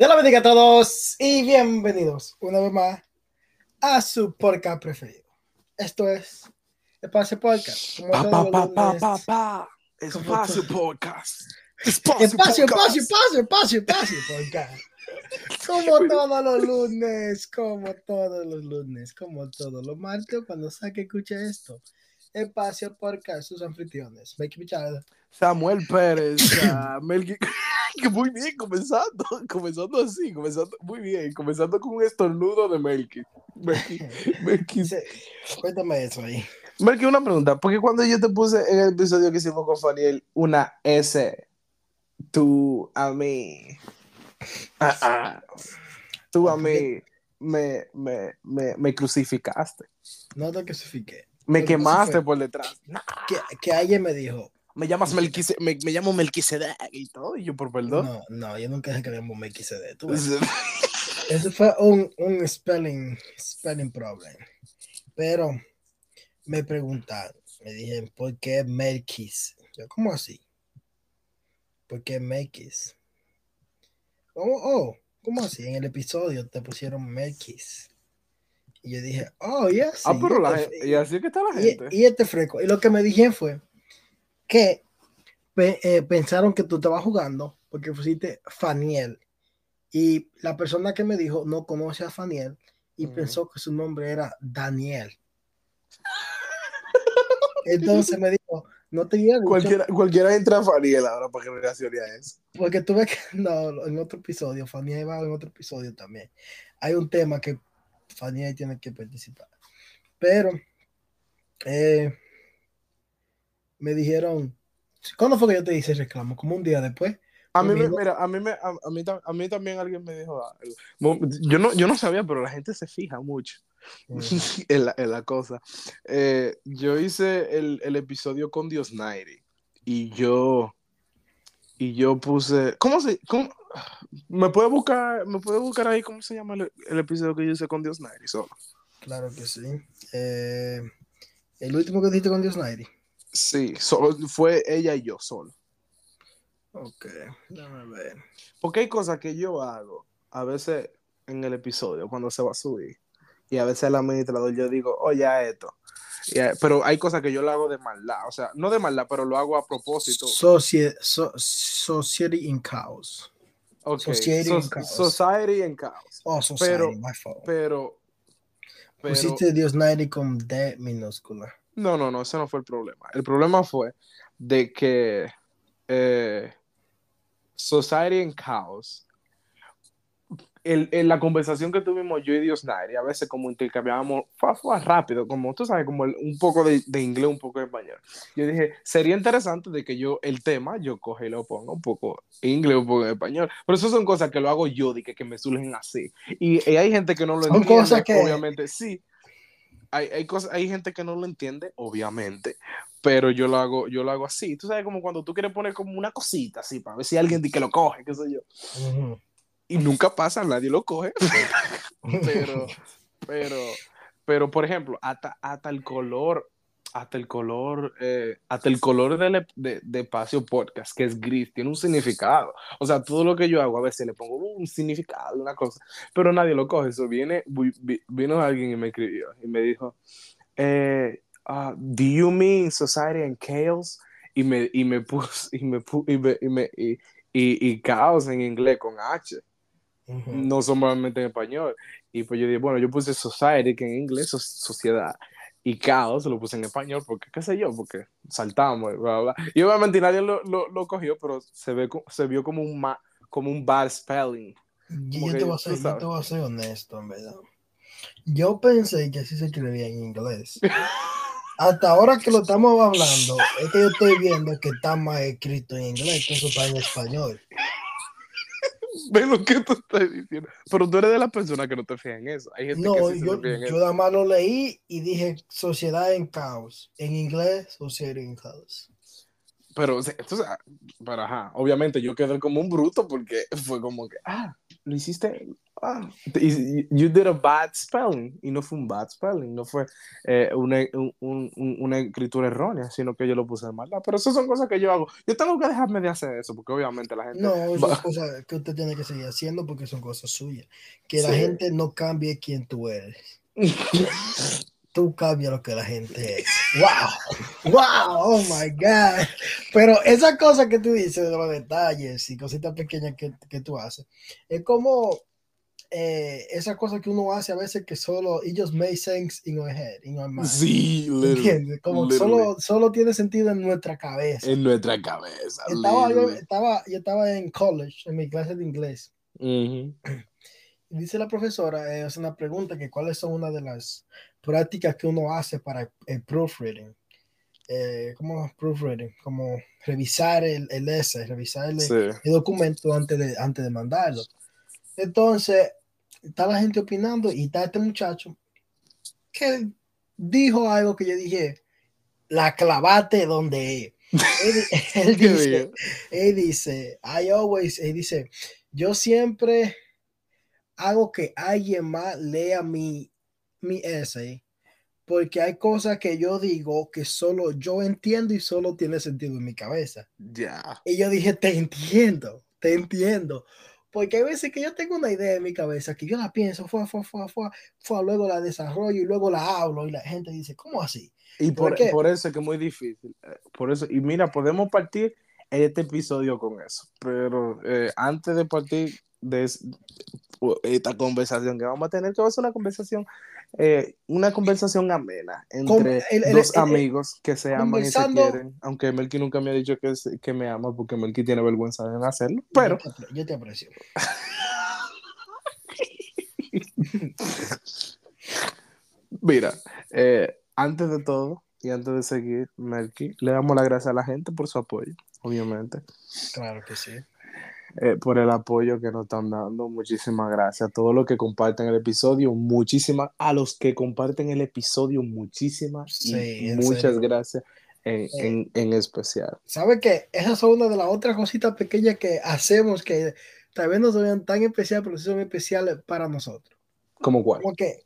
Dios la bendiga a todos y bienvenidos una vez más a su podcast preferido. Esto es Espacio Podcast. Como Pa, pa, pa, pa, pa, pa. Espacio Podcast. Espacio, Espacio, espacio, espacio, espacio, espacio, podcast. Como todos los lunes, como todos los lunes, como todos los martes, cuando saque escucha esto. Espacio Podcast, sus anfitriones. Make Pichada. Samuel Pérez. ah, Melqui- muy bien, comenzando. Comenzando así, comenzando muy bien. Comenzando con un estornudo de Melqui. Dice, Cuéntame eso ahí. Melqui, una pregunta. Porque cuando yo te puse en el episodio que hicimos con Faniel una S, tú a mí. ah, ah, tú a mí me, me, me, me crucificaste. No te crucifiqué. Me quemaste por detrás. Que, que alguien me dijo, Me llamas Melquise, me, me llamo Melquisedec y todo, y yo por perdón. no, no, yo nunca dije que le me quise de tú. Eso fue un, un spelling, spelling problem. Pero me preguntaron, me dijeron, ¿por qué Melquis? Yo, ¿cómo así? ¿Por qué Melquis? Oh, oh, ¿cómo así? En el episodio te pusieron Melquis. Y yo dije, oh, ya sí. ah, pero la este- gente, y así que está la y, gente. y este fresco. Y lo que me dijeron fue que pe- eh, pensaron que tú estabas jugando porque pusiste Faniel. Y la persona que me dijo no conoce a Faniel y pensó que su nombre era Daniel. Entonces me dijo, no te cualquiera, cualquiera entra a Fariel ahora para que reaccione a eso. porque tuve que, no, en otro episodio, Faniel va en otro episodio también. Hay un tema que Faniel tiene que participar. Pero eh, me dijeron, ¿cuándo fue que yo te hice el reclamo? Como un día después. A mí, me, mira, a mí, me, a, a mí, a mí también alguien me dijo algo. Yo no, yo no sabía, pero la gente se fija mucho en, la, en la cosa. Eh, yo hice el, el episodio con Dios Nairi y yo y yo puse ¿cómo se cómo- me puede buscar me puede buscar ahí cómo se llama el, el episodio que yo hice con Dios Nairi solo Claro que sí. Eh, el último que dijiste con Dios Nairi. sí solo fue ella y yo solo Ok, déjame ver. porque hay cosas que yo hago a veces en el episodio cuando se va a subir y a veces al administrador yo digo oye esto Y, eh, pero hay cosas que yo lo hago de maldad o sea no de maldad pero lo hago a propósito Socie- so- society in Chaos. Society so- en caos. Society en caos. Oh, society, Pero- my fault. Pero, pero Pusiste Dios Nairi con D minúscula. no, no, no, ese no fue el problema. El problema fue de que eh, Society en caos, el- en la conversación que tuvimos yo y Dios Nairi, a veces como intercambiábamos fue, fue rápido, como tú sabes, como el- un poco de, de inglés, un poco de español. Yo dije, sería interesante de que yo el tema, yo coge y lo ponga un poco en inglés, un poco en español. Pero eso son cosas que lo hago yo, de que, que me surgen así. Y, y hay gente que no lo Son entiende, cosas que- obviamente, sí. Hay, hay, cosas, hay gente que no lo entiende, obviamente, pero yo lo hago, yo lo hago así. Tú sabes, como cuando tú quieres poner como una cosita así, para ver si alguien que lo coge, qué sé yo. Y nunca pasa, nadie lo coge. pero, pero, pero, por ejemplo, hasta, hasta el color, hasta el color, eh, hasta el color del- de, de Espacio Podcast, que es gris, tiene un significado. O sea, todo lo que yo hago, a veces le pongo un significado, una cosa, pero nadie lo coge. Eso viene, vi- vi- vino alguien y me escribió y me dijo, eh, ah, ¿Do you mean society and chaos? Y me, y me puso, y me, y me, y me- y- y- y caos en inglés con H No son solamente en español. Y pues yo dije, bueno, yo puse society, que en inglés es sociedad, y caos lo puse en español, porque qué sé yo, porque saltamos, bla, bla. Y obviamente nadie lo, lo, lo cogió, pero se, ve, se vio como un, ma- como un bad spelling. Yo, yo te voy a ser, yo te voy a ser honesto, en verdad. Yo pensé que así se escribía en inglés. Hasta ahora que lo estamos hablando, es que yo estoy viendo que está más escrito en inglés que eso está en español. Ve lo que tú estás diciendo. Pero tú eres de las personas que no te fijas en eso. Hay gente No, que sí yo, se fija en yo eso. nada más lo leí y dije sociedad en caos. En inglés, society en caos. Pero, entonces, pero ajá, obviamente yo quedé como un bruto porque fue como que, ah, lo hiciste, ah, you did a bad spelling, y no fue un bad spelling, no fue eh, una, un, una, escritura errónea, sino que yo lo puse mal, pero esas son cosas que yo hago, yo tengo que dejarme de hacer eso, porque obviamente la gente... No, son cosas que usted tiene que seguir haciendo porque son cosas suyas, que la gente no cambie quién tú eres. tú cambias lo que la gente es. ¡Wow! ¡Wow! ¡Oh my God! Pero esa cosa que tú dices de los detalles y cositas pequeñas que, que tú haces, es como eh, esa cosa que uno hace a veces que solo ellos make sense in our head, in our mind. Sí, ¿entiendes? Como solo, solo tiene sentido en nuestra cabeza. En nuestra cabeza. Estaba, yo, estaba, yo estaba en college, en mi clase de inglés. Dice la profesora, es una pregunta que cuáles son una de las prácticas que uno hace para el proofreading. Eh, ¿Cómo proofreading? Como revisar el, el S, revisar el, documento antes de, antes de mandarlo. Entonces, está la gente opinando y está este muchacho que dijo algo que yo dije, la clavate donde él, dice, él dice, I always, él dice, yo siempre hago que alguien más lea mi mi essay porque hay cosas que yo digo que solo yo entiendo y solo tiene sentido en mi cabeza. Ya. Y yo dije, te entiendo, te entiendo. Porque hay veces que yo tengo una idea en mi cabeza que yo la pienso, fue, fue, fue, fue, fue, luego la desarrollo y luego la hablo y la gente dice, ¿cómo así? Y por, por eso es que es muy difícil. Eh, por eso, y mira, podemos partir este episodio con eso, pero eh, antes de partir de esta conversación que vamos a tener, que va a ser una conversación eh, una conversación amena entre dos amigos que se aman y se quieren. Aunque Melky nunca me ha dicho que, que me ama porque Melky tiene vergüenza de hacerlo. Pero yo te, aprecio. Mira, eh, antes de todo y antes de seguir, Melky, le damos las gracias a la gente por su apoyo, obviamente. Claro que sí. Eh, por el apoyo que nos están dando. Muchísimas gracias a todos los que comparten el episodio. Muchísimas a los que comparten el episodio. Muchísimas muchas gracias en, eh, en, en, especial. ¿Sabe que Esas son una de las otras cositas pequeñas que hacemos que tal vez no son tan especiales, pero sí son especiales para nosotros. ¿Cómo cuál? Como que,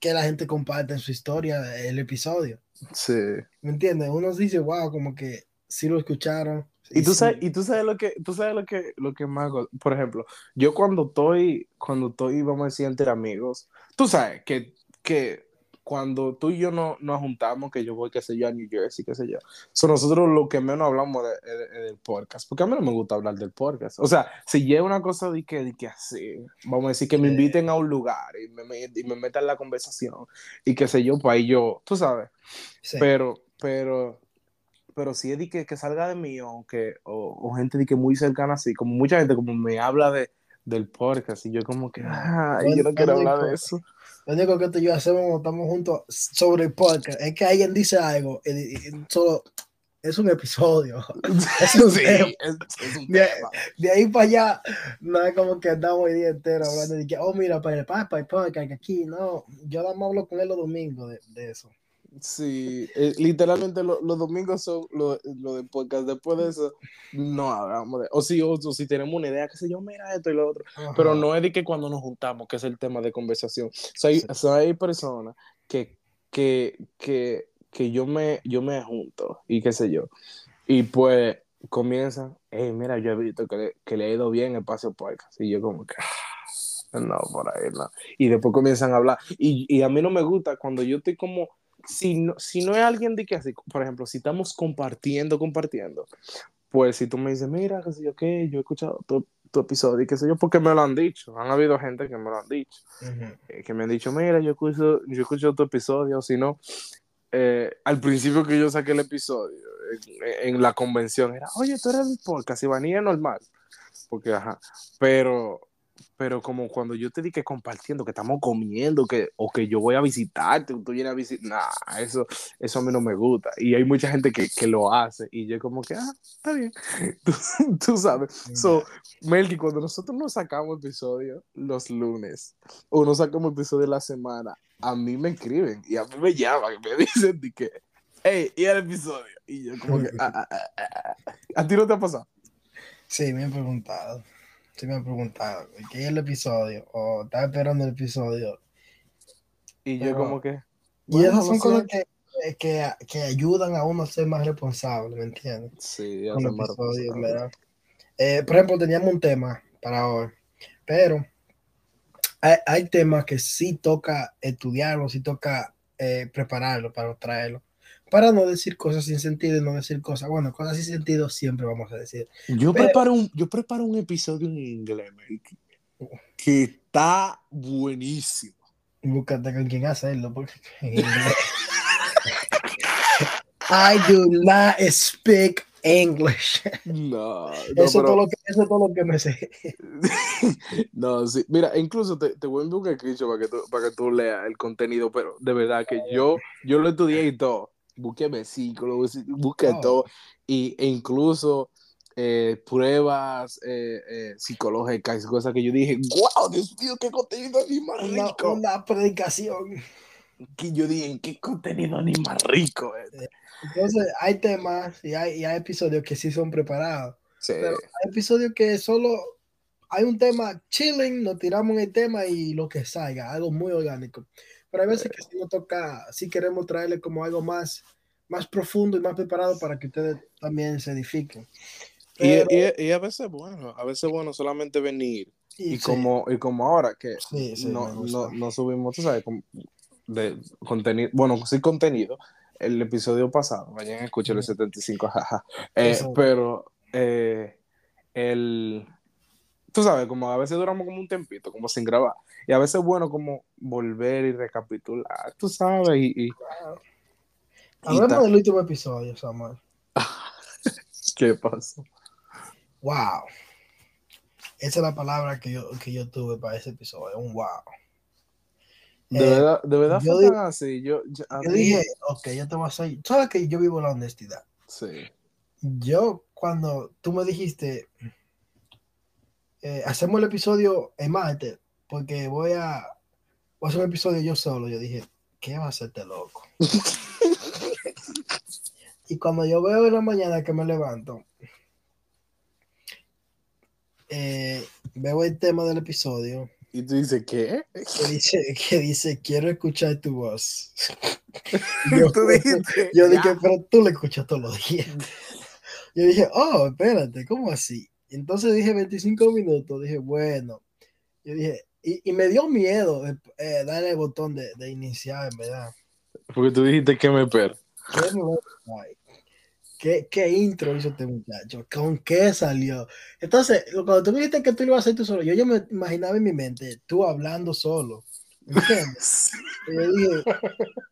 que la gente comparte en su historia el episodio. Sí. ¿Me entiendes? Uno dice, wow, como que sí lo escucharon y tú sabes, y tú sabes lo que, tú sabes lo que, lo que más hago. Por ejemplo, yo cuando estoy, cuando estoy, vamos a decir, entre amigos, tú sabes que, que cuando tú y yo no, nos juntamos, que yo voy, qué sé yo, a New Jersey, qué sé yo, son nosotros lo que menos hablamos de, del podcast, porque a mí no me gusta hablar del podcast. O sea, si llega una cosa de que, de que así, vamos a decir, que me inviten a un lugar y me, y me metan en la conversación y qué sé yo, pues ahí yo, tú sabes. Pero, pero pero si es de que, que salga de mí o, que, o, gente de que muy cercana así, como mucha gente como me habla de, del podcast y yo como que, ah, yo no quiero hablar de eso. Lo único que tú y yo hacemos cuando estamos juntos sobre el podcast es que alguien dice algo y, solo es un episodio. Es un sí, es, un de, de, ahí para allá, no es como que andamos el día entero hablando de que, oh, mira, para el, para el podcast, aquí, no. Yo nada más hablo con él los domingos de, de eso. Sí, eh, literalmente los domingos son lo, lo, de podcast. Después de eso, no hablamos de. O si, o, si tenemos una idea, que sé yo, mira esto y lo otro. Pero no es de que cuando nos juntamos, que es el tema de conversación. O sea, hay, personas que, que, que, que, yo, me, yo me junto y qué sé yo. Y pues comienzan, hey, mira, yo he visto que le, que le ha ido bien el paseo podcast. Y yo, como que. Ah, no, por ahí no. Y después comienzan a hablar. Y, y a mí no me gusta cuando yo estoy como si no, si no es alguien de que así, por ejemplo, si estamos compartiendo, compartiendo, pues si tú me dices, mira, qué sé yo, qué, yo he escuchado tu, tu, episodio y qué sé yo, porque me lo han dicho, han habido gente que me lo han dicho, eh, que me han dicho, mira, yo escucho, yo escucho tu episodio, o si no, eh, al principio que yo saqué el episodio, en, en, la convención, era, oye, tú eres el podcast, y vanilla normal, porque, ajá, pero pero como cuando yo te di que compartiendo, que estamos comiendo, que, o que yo voy a visitarte, tú vienes a visitar, nah, eso, eso a mí no me gusta. Y hay mucha gente que, que lo hace, y yo como que, ah, está bien, tú, sabes. So, Melky, cuando nosotros nos sacamos episodios los lunes, o nos sacamos episodios la semana, a mí me escriben, y a mí me llaman, y me dicen de que, ey, y el episodio. Y yo como que, ah, ah, ah, ¿a ti no te ha pasado? Sí, me han preguntado. Sí, me han preguntado. ¿Qué es el episodio? O estaba esperando el episodio. Y yo como que... y esas son cosas que, que, que, ayudan a uno a ser más responsable, ¿me entiendes? Sí, a ser más responsable. Eh, por ejemplo, teníamos un tema para hoy, pero hay, hay temas que sí toca estudiarlo, sí toca eh, prepararlo para traerlo para no decir cosas sin sentido y no decir cosas, bueno, cosas sin sentido siempre vamos a decir. Yo, preparo, un, yo preparo un episodio en inglés, que está buenísimo. Búscate con quién hacerlo, porque I do not speak English. No, no eso, es todo lo que, eso es todo lo que me sé. no, sí. Mira, incluso te, te voy a enviar un escrito para que, tú, para que tú leas el contenido, pero de verdad que yo, yo lo estudié y todo busqué versículos, busqué todo, y, e incluso eh, pruebas eh, eh, psicológicas y cosas que yo dije, wow, Dios mío, qué contenido ni más rico. Una, predicación. Que yo dije, qué contenido ni más rico. Entonces, hay temas y hay, y hay, episodios que sí son preparados. Pero hay episodios que solo hay un tema chilling, nos tiramos en el tema y lo que salga, algo muy orgánico. Pero hay veces que si nos toca, si queremos traerle como algo más, más profundo y más preparado para que ustedes también se edifiquen. y, y, a veces, bueno, a veces, bueno, solamente venir. Y, como, y como ahora que no, no, no, subimos, tú sabes, de contenido, bueno, sí contenido, el episodio pasado, vayan a escuchar el 75, jaja. Eh, pero eh, el, tú sabes, como a veces duramos como un tempito, como sin grabar. Y a veces es bueno como volver y recapitular, tú sabes. Y, y, Hablemos del último episodio, Samuel. ¿Qué pasó? Wow. Esa es la palabra que yo, que yo tuve para ese episodio, un wow. De eh, verdad, de verdad yo fue así. Yo, yo, dije, ok, yo te voy a hacer. ¿Sabes que yo vivo la honestidad? Sí. Yo, cuando tú me dijiste, eh, hacemos el episodio en Marte, porque voy a, voy a hacer un episodio yo solo. Yo dije, ¿qué va a hacerte loco? y cuando yo veo en la mañana que me levanto, eh, veo el tema del episodio. Y tú dices, ¿qué? Que dice, que dice quiero escuchar tu voz. yo, yo dije, pero tú le escuchas todos los días. Yo dije, oh, espérate, ¿cómo así? Entonces dije 25 minutos, dije, bueno, yo dije, y, me dio miedo eh, darle el botón de, de, iniciar, en verdad. Porque tú dijiste que me espera. ¿Qué, ¿Qué, intro hizo este muchacho? ¿Con qué salió? Entonces, cuando tú me dijiste que tú lo ibas a hacer tú solo, yo, yo me imaginaba en mi mente, tú hablando solo. ¿Entiendes? y yo dije,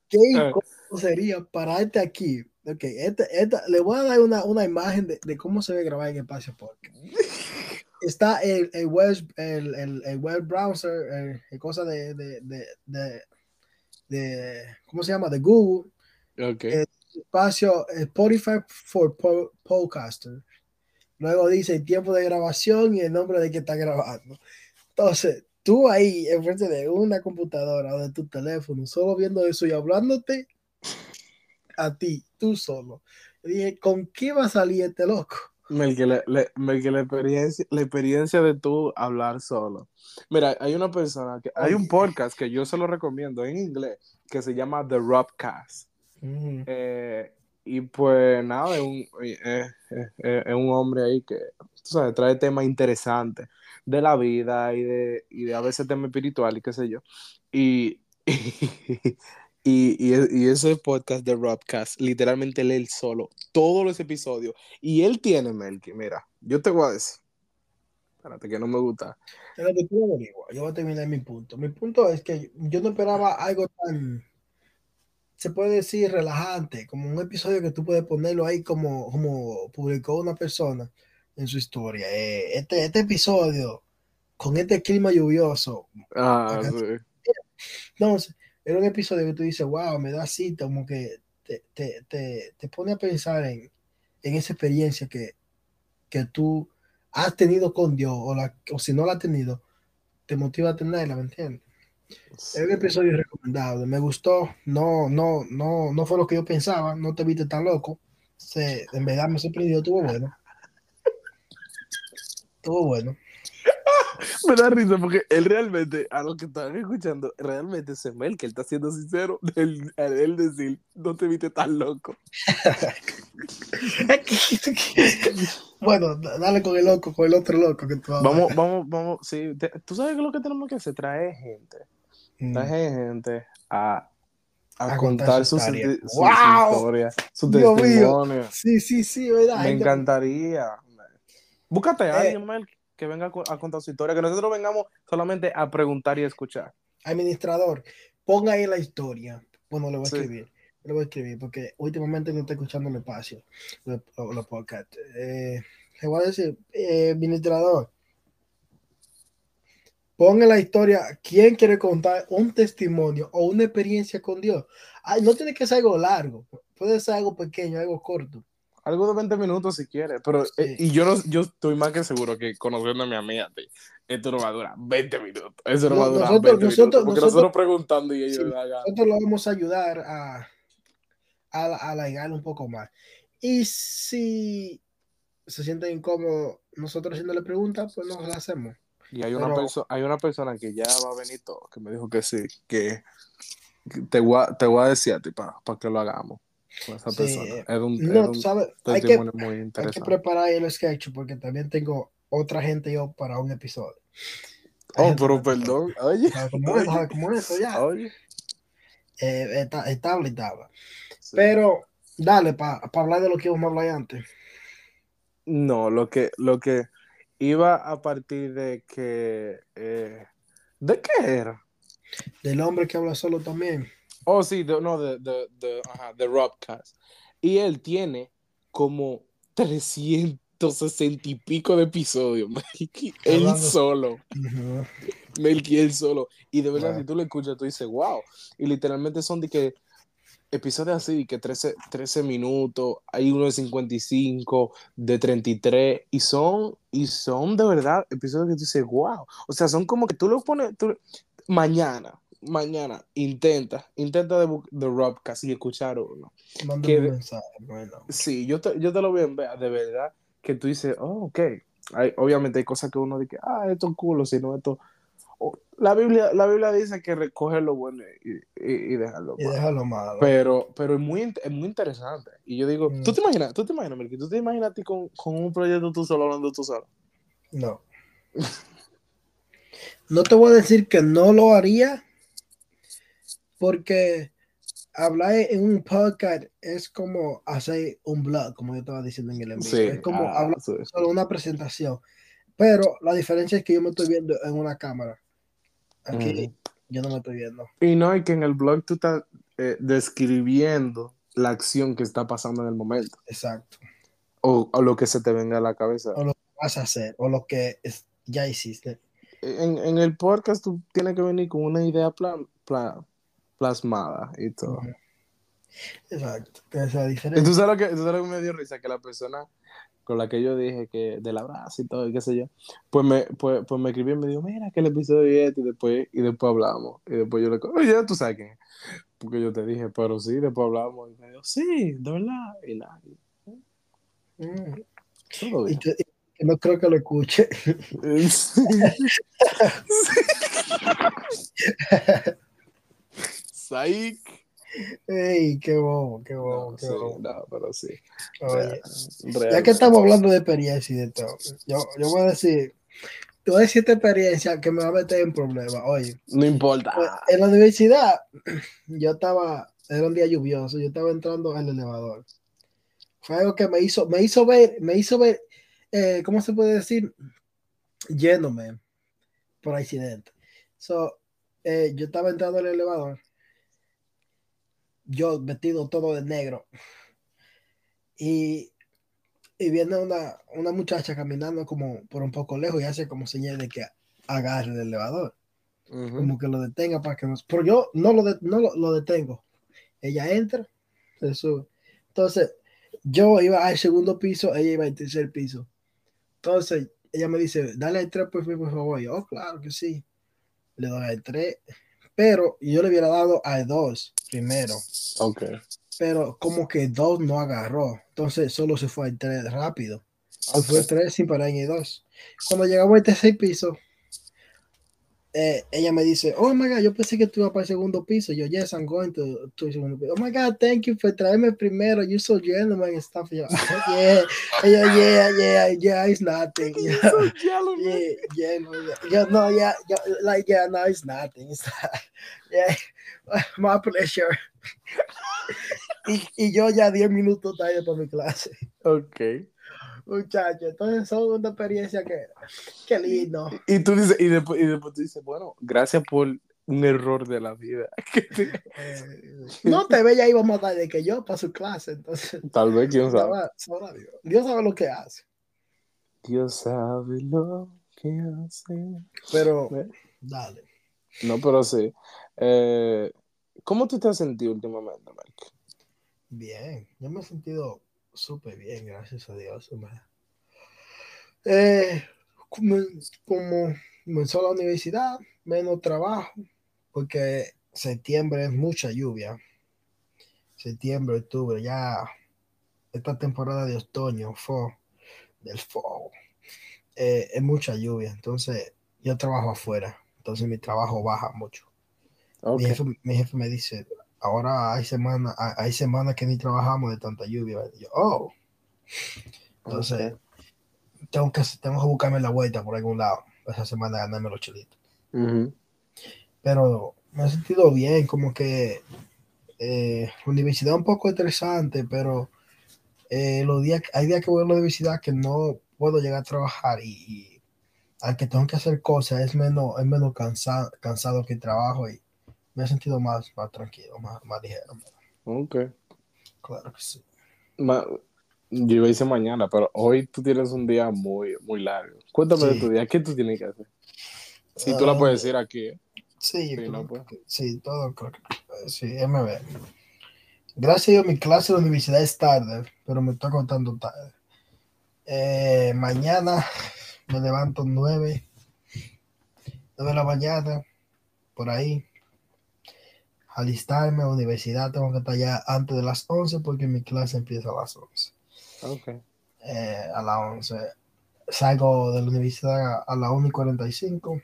¿qué incómodo sería pararte aquí Ok, esta, esta, le voy a dar una, una imagen de, de, cómo se ve grabar en Espacio Podcast. Está el, el, web, el, el, el web browser, el, cosa de, de, de, de, ¿cómo se llama? De Google. Okay. El espacio Spotify for Podcaster. Luego dice el tiempo de grabación y el nombre de que está grabando. Entonces, tú ahí, enfrente de una computadora o de tu teléfono, solo viendo eso y hablándote a ti, tú solo. dije, ¿con qué va a salir este loco? Mel, que, la, la, experiencia, la experiencia de tú hablar solo. Mira, hay una persona, que hay un podcast que yo se lo recomiendo en inglés que se llama The Robcast. Eh, y pues nada, es un, es un hombre ahí que, sabes, trae temas interesantes de la vida y de, y de a veces temas espirituales y qué sé yo. Y, y, y, ese podcast de Robcast, literalmente lee él solo todos los episodios. Y él tiene, Melky, mira, yo te voy a decir. Espérate, que no me gusta. Yo voy a terminar mi punto. Mi punto es que yo no esperaba algo tan, se puede decir, relajante, como un episodio que tú puedes ponerlo ahí como, como publicó una persona en su historia. Eh, este, este episodio, con este clima lluvioso. Ah, sí. Entonces, era un episodio que tú dices, wow, me da cita, como que te, te, te, te pone a pensar en, en esa experiencia que, que, tú has tenido con Dios, o, la, o si no la has tenido, te motiva a tenerla, ¿me entiendes? Es un episodio recomendable. Me gustó. No, no, no, no fue lo que yo pensaba. No te viste tan loco. Se, en verdad me sorprendió. Estuvo bueno. Estuvo bueno. Me da risa porque él realmente, a lo que estaban escuchando, realmente se ve que él está siendo sincero. Él, él decir, no te viste tan loco. bueno, dale con el loco, con el otro loco que tú Vamos, vamos, vamos. Sí, tú sabes que lo que tenemos que hacer, traer gente. Mm. Traer gente a, a, contar, su, historia, su testimonio. Sí, sí, sí, verdad. Me encantaría. Búscate a eh, alguien, Mel, que venga a contar su historia, que nosotros vengamos solamente a preguntar y escuchar. Administrador, ponga ahí la historia. Bueno, le voy a escribir. Le voy a escribir porque últimamente no estoy escuchando el espacio, los, los podcasts. Eh, le voy a decir, eh, administrador, ponga la historia. ¿Quién quiere contar un testimonio o una experiencia con Dios? Ay, no tiene que ser algo largo, puede ser algo pequeño, algo corto. Algo de 20 minutos si quiere, pero eh, y yo no, yo estoy más que seguro que conociendo a mi amiga, esto no va a durar 20 minutos. Eso no, va a durar nosotros, 20 nosotros, minutos. nosotros, preguntando y ellos Nosotros lo vamos a ayudar a, a, a un poco más. Y si se siente incómodo nosotros haciéndole preguntas, pues nos las hacemos. Y hay una, persona hay una persona que ya va a venir todo, que me dijo que sí, que, te, voy a, te voy a decir a ti para que lo hagamos con esa persona. Es un, no, sabes, hay que, muy interesante. Hay que preparar el sketch porque también tengo otra gente yo para un episodio. oh, pero perdón. Oye. Como es, como eso ya. Oye. Eh, estable, estable. Pero, dale, para hablar de lo que íbamos a hablar antes. No, lo que, lo que iba a partir de que. Eh, ¿De qué era? Del hombre que habla solo también. Oh, sí, no, de, de, de, ajá, de Robcast. Y él tiene como 360 y pico de episodios, él solo. Melky, él solo. Y de verdad, si tú lo escuchas, tú dices, wow. Y literalmente son de que episodios así, que 13, 13 minutos, hay uno de 55, de 33, y son, y son de verdad episodios que tú dices, wow. O sea, son como que tú lo pones, tú, mañana, mañana, intenta, intenta de, de Rob casi escuchar uno. Que, mensaje, bueno. Sí, yo te, yo te lo voy a enviar, de verdad, que tú dices, oh, ok. Hay, obviamente hay cosas que uno dice, ah, esto es culo, sino esto. la, Biblia, la Biblia dice que recoger lo bueno y, y, dejarlo y dejarlo malo. Pero, pero es, muy, es muy interesante. Y yo digo, ¿tú mm. te imaginas, tú te imaginas, Melky, tú te imaginas a ti con, con un proyecto tú solo hablando tú solo? No. no te voy a decir que no lo haría, porque hablar en un podcast es como hacer un blog, como yo estaba diciendo en el envío. es como ah, hablar solo una presentación. Pero la diferencia es que yo me estoy viendo en una cámara. Aquí yo no me estoy viendo. Y no, hay que en el blog tú estás eh, describiendo la acción que está pasando en el momento. Exacto. O, lo que se te venga a la cabeza. O lo que vas a hacer, o lo que ya hiciste. En, en, el podcast tú tienes que venir con una idea plan, plan, plasmada y todo. Exacto, esa diferencia. ¿Tú sabes, lo que, tú sabes lo que me dio risa? Que la persona con la que yo dije que del abrazo y todo, y qué sé yo, pues me, pues, pues me escribió y me dijo, mira que el episodio es este", y después, y después hablamos. Y después yo le dije, oye, tú sabes quién Porque yo te dije, pero sí, después hablamos. Y me dijo, sí, de verdad. Y nada. Mm. Y, no creo que lo escuche. Ey, qué bobo, qué bobo, no, qué bobo. no, pero sí. ya que estamos hablando de experiencia y de todo, yo, yo voy a decir, te voy a decir esta experiencia que me va a meter en problemas. Oye, no importa. Pues, en la universidad, yo estaba, era un día lluvioso, yo estaba entrando al elevador. Fue algo que me hizo, me hizo ver, me hizo ver, eh, ¿cómo se puede decir? Yéndome por accidente. So, eh, yo estaba entrando al elevador yo vestido todo de negro. Y, y viene una, una muchacha caminando como por un poco lejos y hace como señal de que agarre el elevador. Como que lo detenga para que nos... Pero yo no lo, no lo, detengo. Ella entra, se sube. Entonces, yo iba al segundo piso, ella iba al tercer piso. Entonces, ella me dice, dale al tres, por favor. Yo, oh, claro que sí. Le doy al tres pero yo le hubiera dado a dos primero. Ok. Pero como que dos no agarró, entonces solo se fue al tres rápido. Fue tres sin parar en dos. Cuando llegamos al tercer piso, eh, ella me dice, oh my god, yo pensé que tú ibas para el segundo piso. Yo, yes, I'm going to, to el segundo piso. Oh my god, thank you for traerme primero. You're so gentleman and stuff. Yo, yeah, yeah, yeah, yeah, yeah, it's nothing. Yeah, so yeah, yeah, no, yeah, no, yeah, yeah, like, yeah, no, it's nothing. It's not, yeah, my pleasure. y, y yo ya 10 minutos tarde para mi clase. Ok. Muchachos, entonces son una experiencia que, que lindo. Y, tú dices, y después, y después tú dices, bueno, gracias por un error de la vida. Eh, no te ve ya iba más tarde que yo para su clase, entonces. Tal vez, quién sabe. Dios. sabe lo que hace. Dios sabe lo que hace. Pero, dale. No, pero sí. Eh, ¿Cómo tú te has sentido últimamente, Mark? Bien, yo me he sentido súper bien, gracias a Dios. Eh, como, como comenzó la universidad, menos trabajo, porque septiembre es mucha lluvia. Septiembre, octubre, ya esta temporada de otoño, fue del fuego, eh, es mucha lluvia. Entonces, yo trabajo afuera, entonces mi trabajo baja mucho. Mi, jefe, mi jefe me dice, ahora hay semanas hay semanas que ni trabajamos de tanta lluvia. yo, oh. Entonces, tengo, que, tengo que buscarme la vuelta por algún lado esa semana ganarme los chelitos. Pero me he sentido bien, como que eh, la universidad es un poco interesante, pero eh, los días, hay días que voy a la universidad que no puedo llegar a trabajar y, al que tengo que hacer cosas es menos, es menos cansado, cansado que el trabajo y me he sentido más, más tranquilo, más, más ligero. Ok. Claro que sí. yo iba a decir mañana, pero hoy tú tienes un día muy, muy largo. Cuéntame de tu día, ¿qué tú tienes que hacer? Si tú la puedes decir aquí. ¿eh? Sí, pues. sí, todo creo que sí, MB. Gracias a mi clase de la universidad es tarde, pero me está contando tarde. Eh, mañana me levanto nueve, nueve de la mañana, por ahí alistarme a la universidad, tengo que estar ya antes de las 11 porque mi clase empieza a las 11. Okay. Eh, a las 11. Salgo de la universidad a las 1 y 45.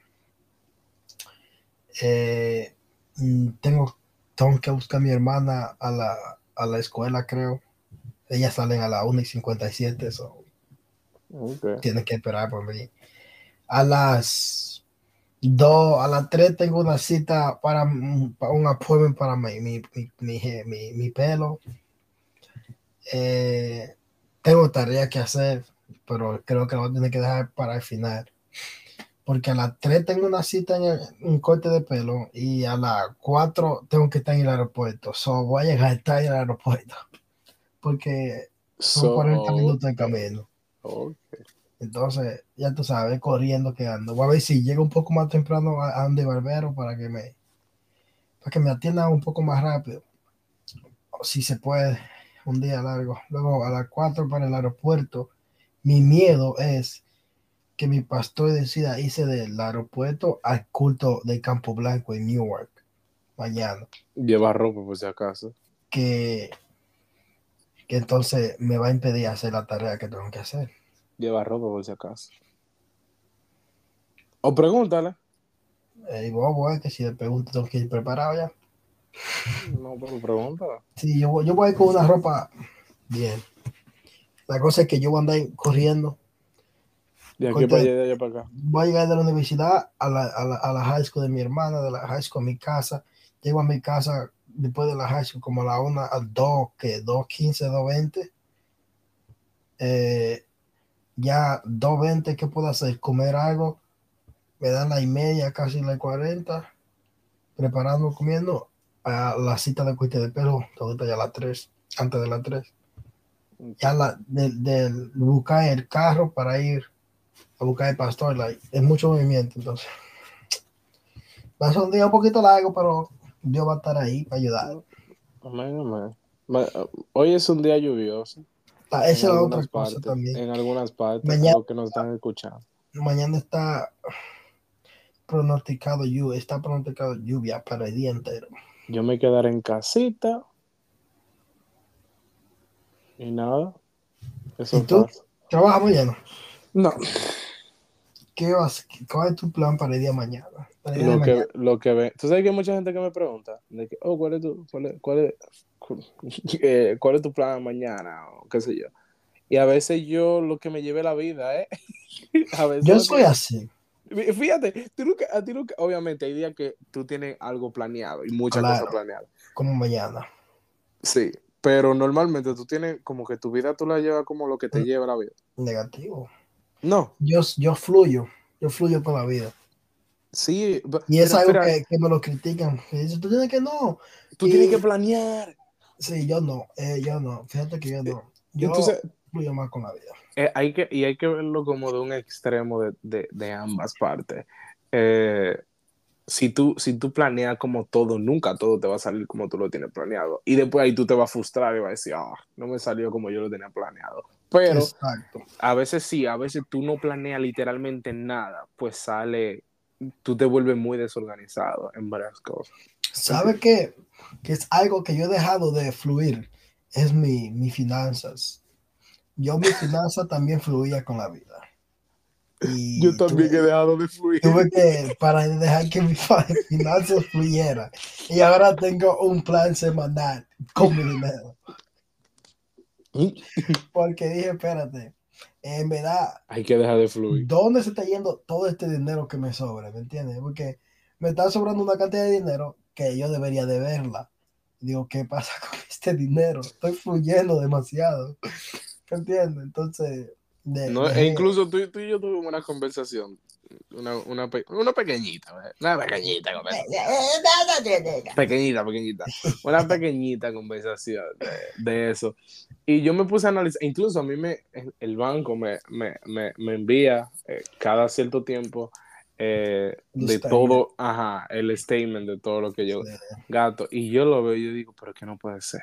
Eh, mm, tengo, tengo que buscar a mi hermana a la, a la escuela, creo. Ellas salen a las 1 y 57, so okay. tiene que esperar por mí. A las Dos, a las tres tengo una cita para, un apoyo para mi, mi, mi, mi pelo. Eh, tengo tarea que hacer, pero creo que lo voy a tener que dejar para el final. Porque a las tres tengo una cita en un corte de pelo y a las cuatro tengo que estar en el aeropuerto. So voy a llegar a estar en el aeropuerto. Porque son 40 minutos de camino. Entonces, ya tú sabes, corriendo que ando. Voy a ver si llego un poco más temprano a, donde barbero para que me para que me atiendan un poco más rápido. O si se puede, un día largo. Luego a las 4 para el aeropuerto. Mi miedo es que mi pastor decida irse del aeropuerto al culto de Campo Blanco en Newark mañana. Lleva ropa por si acaso. Que, que entonces me va a impedir hacer la tarea que tengo que hacer. Lleva ropa por si acaso. O pregúntale. Eh, vos, que si le pregunto, tengo que ir preparado ya. No, pero pregunta. Sí, yo, yo voy con una ropa bien. La cosa es que yo voy a andar corriendo. De aquí para allá, de allá para acá. Voy a llegar de la universidad a la, a, la, a la high school de mi hermana, de la high school a mi casa. Llego a mi casa después de la high school como a la una, a dos, que dos quince, dos veinte. Eh, ya 2.20, ¿qué puedo hacer? Comer algo, me dan la y media, casi la 40, preparando, comiendo, a la cita de corte de pelo, todavía ya a las 3, antes de las 3. Ya la, de, buscar el carro para ir a buscar el pastor, es mucho movimiento, entonces. Va a ser un día un poquito largo, pero Dios va a estar ahí para ayudar. Hoy es un día lluvioso. Ah, esa es la otra cosa también. En algunas partes, mañana, que nos están escuchando. Mañana está. pronosticado lluvia, está pronosticado lluvia para el día entero. Yo me quedaré en casita. Y nada. Eso ¿Y tú? ¿Trabajas mañana? No. ¿Qué vas, ¿Cuál es tu plan para el día mañana? lo, que, lo que ve. Tú sabes que hay mucha gente que me pregunta, de que, oh, ¿cuál es tu, cuál es, cuál es, cuál es tu plan mañana? O qué sé yo. Y a veces yo lo que me lleve la vida, ¿eh? a veces yo soy así. Fíjate, tú nunca, a ti nunca, obviamente hay días que tú tienes algo planeado y muchas cosas planeadas. Como mañana. Sí, pero normalmente tú tienes como que tu vida tú la llevas como lo que te mm. lleva la vida. Negativo. No. Yo, yo fluyo, yo fluyo por la vida. Sí. Y es algo que, que, me lo critican. dicen, tú tienes que no. Tú tienes que planear. Sí, yo no, eh, yo no. Fíjate que yo no. Yo fluyo más con la vida. Eh, hay que, y hay que verlo como de un extremo de, de, de ambas partes. Eh, si tú, si tú planeas como todo, nunca todo te va a salir como tú lo tienes planeado. Y después ahí tú te vas a frustrar y vas a decir, ah, no me salió como yo lo tenía planeado. Pero a veces sí, a veces tú no planeas literalmente nada, pues sale, tú te vuelves muy desorganizado en varias cosas. ¿Sabe qué? Que es algo que yo he dejado de fluir, es mi, mi finanzas yo mi finanza también fluía con la vida. yo también he dejado de fluir. Tuve que, para dejar que mi finanzas fluyera. Y ahora tengo un plan semanal con mi dinero. Porque dije, espérate, en verdad. Hay que dejar de fluir. ¿Dónde se está yendo todo este dinero que me sobra? ¿Me entiendes? Porque me está sobrando una cantidad de dinero que yo debería de verla. Digo, ¿qué pasa con este dinero? Estoy fluyendo demasiado. ¿Entiendes? Entonces. e incluso tú, tú, y yo tuvimos una conversación, una, una, una pequeñita, una pequeñita conversación. pequeñita, pequeñita. Una pequeñita conversación de, de, eso. Y yo me puse a analizar, incluso a mí me, el banco me, me, me, me envía eh, cada cierto tiempo eh, de todo, ajá, el statement de todo lo que yo gato. Y yo lo veo y yo digo, pero que no puede ser.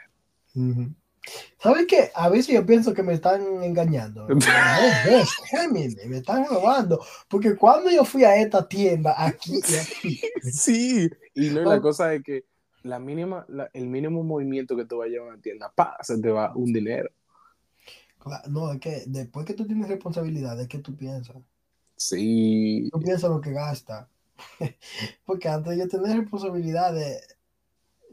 ¿Sabes qué? A veces yo pienso que me están engañando. me están robando. Porque cuando yo fui a esta tienda, aquí y aquí. Sí, y no, la cosa es que la mínima, el mínimo movimiento que tú vayas a una tienda, pa, se te va un dinero. no, es que después que tú tienes responsabilidad, es que tú piensas. Sí. Tú piensas lo que gasta. Porque antes yo tenía responsabilidad de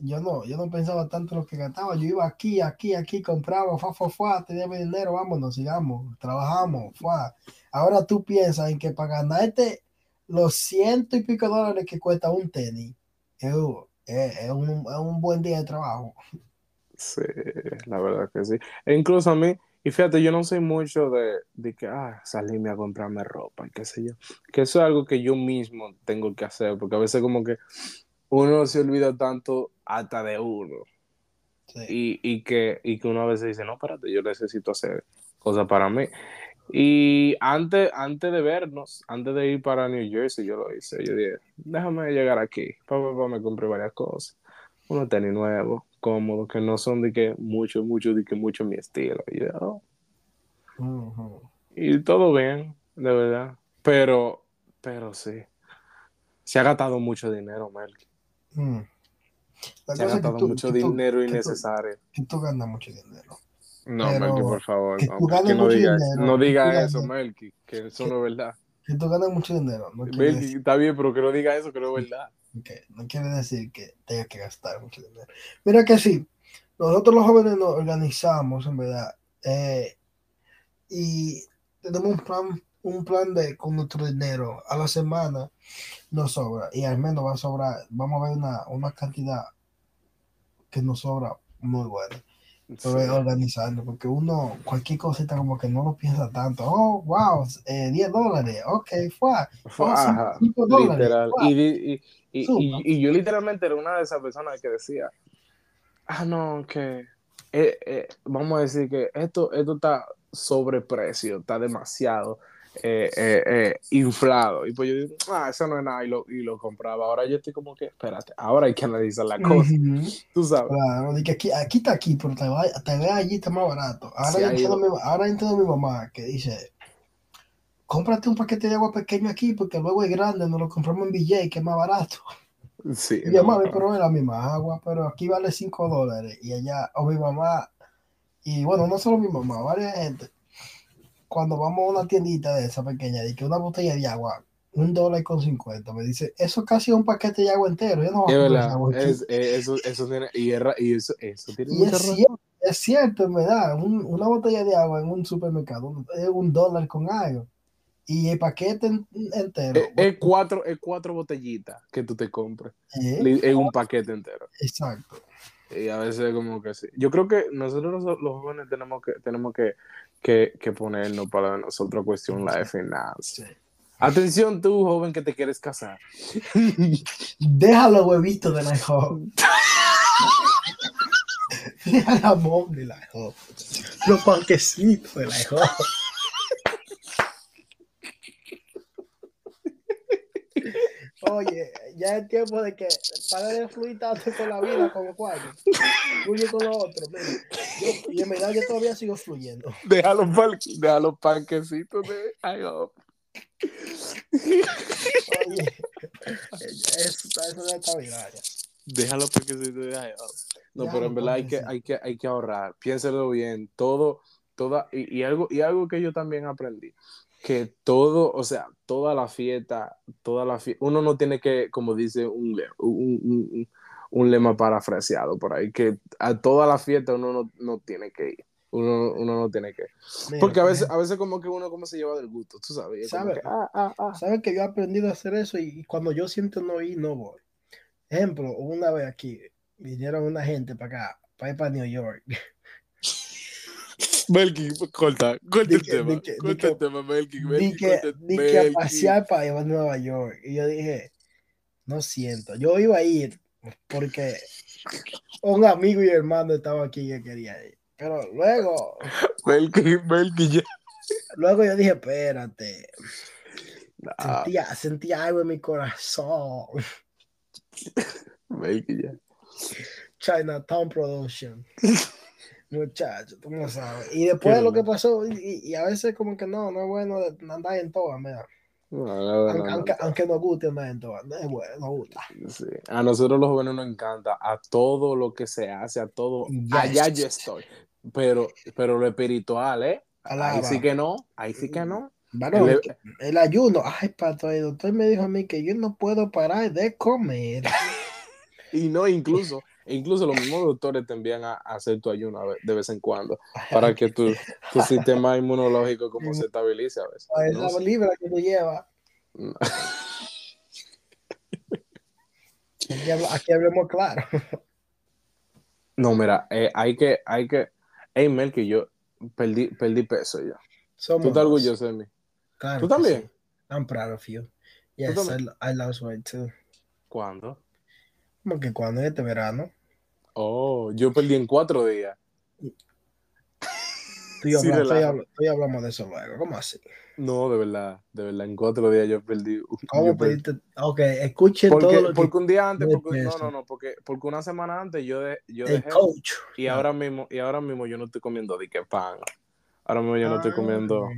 yo no, yo no pensaba tanto en lo que gastaba. Yo iba aquí, aquí, aquí, compraba, fa, fa, fa, tenía mi dinero, vámonos, sigamos, trabajamos, fa. Ahora tú piensas en que para ganarte los ciento y pico dólares que cuesta un tenis, es, un, buen día de trabajo. Sí, la verdad que sí. E incluso a mí, y fíjate, yo no soy mucho de, de que, ah, salirme a comprarme ropa, qué sé yo. Que eso es algo que yo mismo tengo que hacer, porque a veces como que uno se olvida tanto hasta de uno. Y, que, y que uno a veces dice, no, espérate, yo necesito hacer cosas para mí. Y antes, antes de vernos, antes de ir para New Jersey, yo lo hice. Yo dije, déjame llegar aquí. Papá, papá, me compré varias cosas. Unos tenis nuevos, cómodos, que no son de que mucho, mucho, de que mucho mi estilo. Y, oh". y todo bien, de verdad. Pero, pero sí. Se ha gastado mucho dinero, Melky. Mm. Se ha gastado mucho dinero innecesario. Que tú, ganas mucho dinero. No, Melky, por favor. no, no diga, no diga eso, Melky, que eso no es verdad. Que tú ganas mucho dinero. No Melky, está bien, pero que no diga eso, que no es verdad. Okay. No quiere decir que tenga que gastar mucho dinero. Mira que sí, nosotros los jóvenes nos organizamos, en verdad, eh, y tenemos un plan, un plan de con nuestro dinero a la semana nos sobra y al menos va a sobrar, vamos a ver una, una cantidad que nos sobra muy buena. Pero organizando, porque uno, cualquier cosita como que no lo piensa tanto. Oh, wow, eh, 10 dólares, ok, fue. Oh, Literal. Y, y, y, y, yo literalmente era una de esas personas que decía, ah, no, que eh, eh, vamos a decir que esto, esto está sobreprecio, está demasiado eh, eh, eh, inflado. Y pues yo digo, ah, eso no es nada, y lo, y lo compraba. Ahora yo estoy como que, espérate, ahora hay que analizar la cosa. Tú sabes. Claro, de que aquí, aquí está aquí, pero te, ve allí está más barato. Ahora, entiendo mi, ahora entiendo mi mamá que dice, cómprate un paquete de agua pequeño aquí porque luego es grande, nos lo compramos en BJ, que es más barato. Sí. Y mi mamá, pero es la misma agua, pero aquí vale 5 dólares. Y ella, o mi mamá, y bueno, no solo mi mamá, varias gente, cuando vamos a una tiendita de esa pequeña, y que una botella de agua, un dólar con 50, me dice, eso casi es un paquete de agua entero. Yo no es verdad, es, eso, eso tiene, y, y eso, eso tiene y es, cierto, es cierto, en verdad, un, una botella de agua en un supermercado es un dólar con algo. Y el paquete entero. Es, cuatro, es cuatro botellitas que tú te compres. Es un paquete entero. Exacto. Y a veces como que sí. Yo creo que nosotros los, jóvenes tenemos que, tenemos que, que, que ponernos para nosotros cuestión la de finanzas. Atención tú, joven, que te quieres casar. Déjalo huevito de la joven. Deja el amor de la joven. Los panquecitos de la joven. Oye, ya es tiempo de que para de fluir tanto con la vida como cuando fluye con lo otro. y en verdad yo todavía sigo fluyendo. Deja los, deja los panquecitos de ay, oh. Oye, eso, eso no está bien, Deja los panquecitos de ay, oh. No, pero en verdad hay que, hay, que, hay que ahorrar. Piénselo bien. Todo, toda, y, y, algo, y algo que yo también aprendí que todo, o sea, toda la fiesta, toda la fiesta, uno no tiene que, como dice un, un, un, lema parafraseado por ahí, que a toda la fiesta uno no, no tiene que ir. Uno, uno, no tiene que. Porque a veces, a veces como que uno como se lleva del gusto, tú sabes. ¿Sabes que, ah, ah, ah. ¿Sabe que yo he aprendido a hacer eso y, cuando yo siento no ir, no voy? Ejemplo, una vez aquí vinieron una gente para acá, para ir para New York. Melky, corta, corta el tema. corta el tema, Melky. Melky que, a pasear para ir a Nueva York. Y yo dije, no siento. Yo iba a ir porque un amigo y hermano estaba aquí y yo quería ir. Pero luego. Melky, Melky ya. Luego yo dije, espérate. Sentía, sentía algo en mi corazón. Melky ya. Chinatown Production. Muchacho, tú no sabes. Y después de lo que pasó, y, a veces como que no, no es bueno andar en todas, mira. aunque, aunque, nos guste andar en todas, no es bueno, nos gusta. Sí. A nosotros los jóvenes nos encanta, a todo lo que se hace, a todo, allá yo estoy. Pero, pero lo espiritual, ¿eh? Ahí sí que no, ahí sí que no. Bueno, el, ayuno, ay, pato, el doctor me dijo a mí que yo no puedo parar de comer. y no, incluso e incluso los mismos doctores te envían a, hacer tu ayuno de vez en cuando para que tu, tu sistema inmunológico como se estabilice a veces. ¿no? La libra que tú llevas. aquí, hablemos claro. No, mira, eh, hay que, hay que, hey Mel, que yo perdí, perdí peso ya. ¿Tú estás orgulloso de mí? Claro ¿Tú también? Sí. I'm proud of you. Yes, I, I lost weight too. ¿Cuándo? Como que cuando este verano. Oh, yo perdí en cuatro días. Estoy, hablando, estoy, hablando, de eso luego. ¿Cómo así? No, de verdad, de verdad, en cuatro días yo perdí. ¿Cómo pediste? Ok, escuche todo lo Porque un día antes, porque, no, no, no, porque, porque una semana antes yo, de, yo El coach. Y ahora mismo, y ahora mismo yo no estoy comiendo de que pan. Ahora mismo yo no estoy comiendo.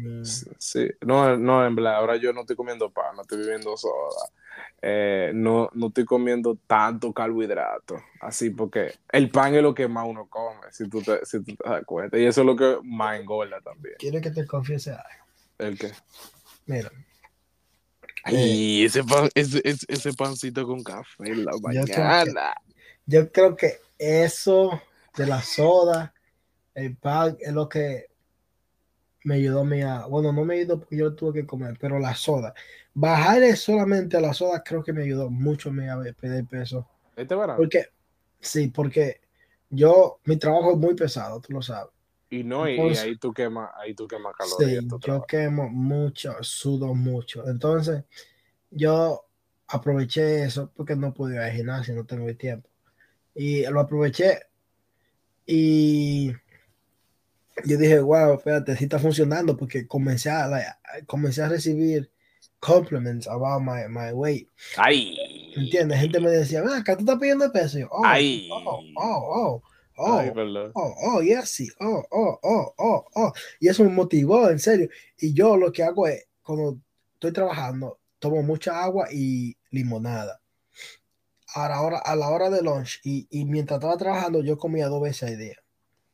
Sí, no, no, en verdad, ahora yo no estoy comiendo pan, no estoy viviendo soda. Eh, no, no estoy comiendo tanto carbohidrato, así porque el pan es lo que más uno come, si tú te, si tú te das cuenta, y eso es lo que más engorda también. ¿Quieres que te confiese algo? ¿El qué? Mira. Ay, ese, pan, ese, ese, pancito con café en la mañana. Yo creo, que, eso de la soda, el pan, es lo que me ayudó a mí a, bueno, no me ayudó porque yo tuve que comer, pero la soda. Bajar solamente a la soda creo que me ayudó mucho a mí a perder peso. ¿Este verano? Porque, sí, porque yo, mi trabajo es muy pesado, tú lo sabes. Y no, y, ahí tú quemas, ahí tú quemas calorías. Sí, yo quemo mucho, sudo mucho. Entonces, yo aproveché eso porque no pude ir al gimnasio, no tengo el tiempo. Y lo aproveché y yo dije, wow, espérate, sí está funcionando porque comencé a, comencé a recibir compliments about my, my weight. Ay. ¿Entiendes? Gente me decía, ah, acá tú estás pidiendo peso. Yo, oh, Ay. oh, oh, oh. Oh, Ay, oh, oh, sí, oh, oh, oh, oh, oh. Y eso me motivó, en serio. Y yo lo que hago es, cuando estoy trabajando, tomo mucha agua y limonada. A la hora, a la hora de lunch y, y mientras estaba trabajando, yo comía dos veces al día.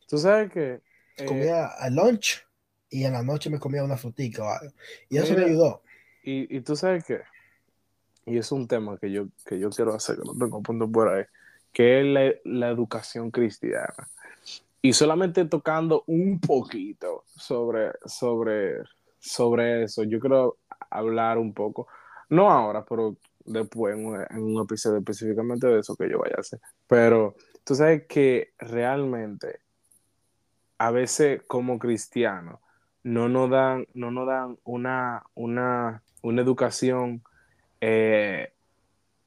Tú sabes que. Eh, comía al lunch y en la noche me comía una frutica o algo. Y eso me ayudó. Y, y tú sabes que. Y es un tema que yo, que yo quiero hacer, que no tengo punto por ahí, que es la, la educación cristiana. Y solamente tocando un poquito sobre, sobre, sobre eso, yo quiero hablar un poco, no ahora, pero después en un, episodio específicamente de eso que yo vaya a hacer. Pero tú sabes que realmente a veces como cristianos no nos dan, no nos dan una, una, una educación eh,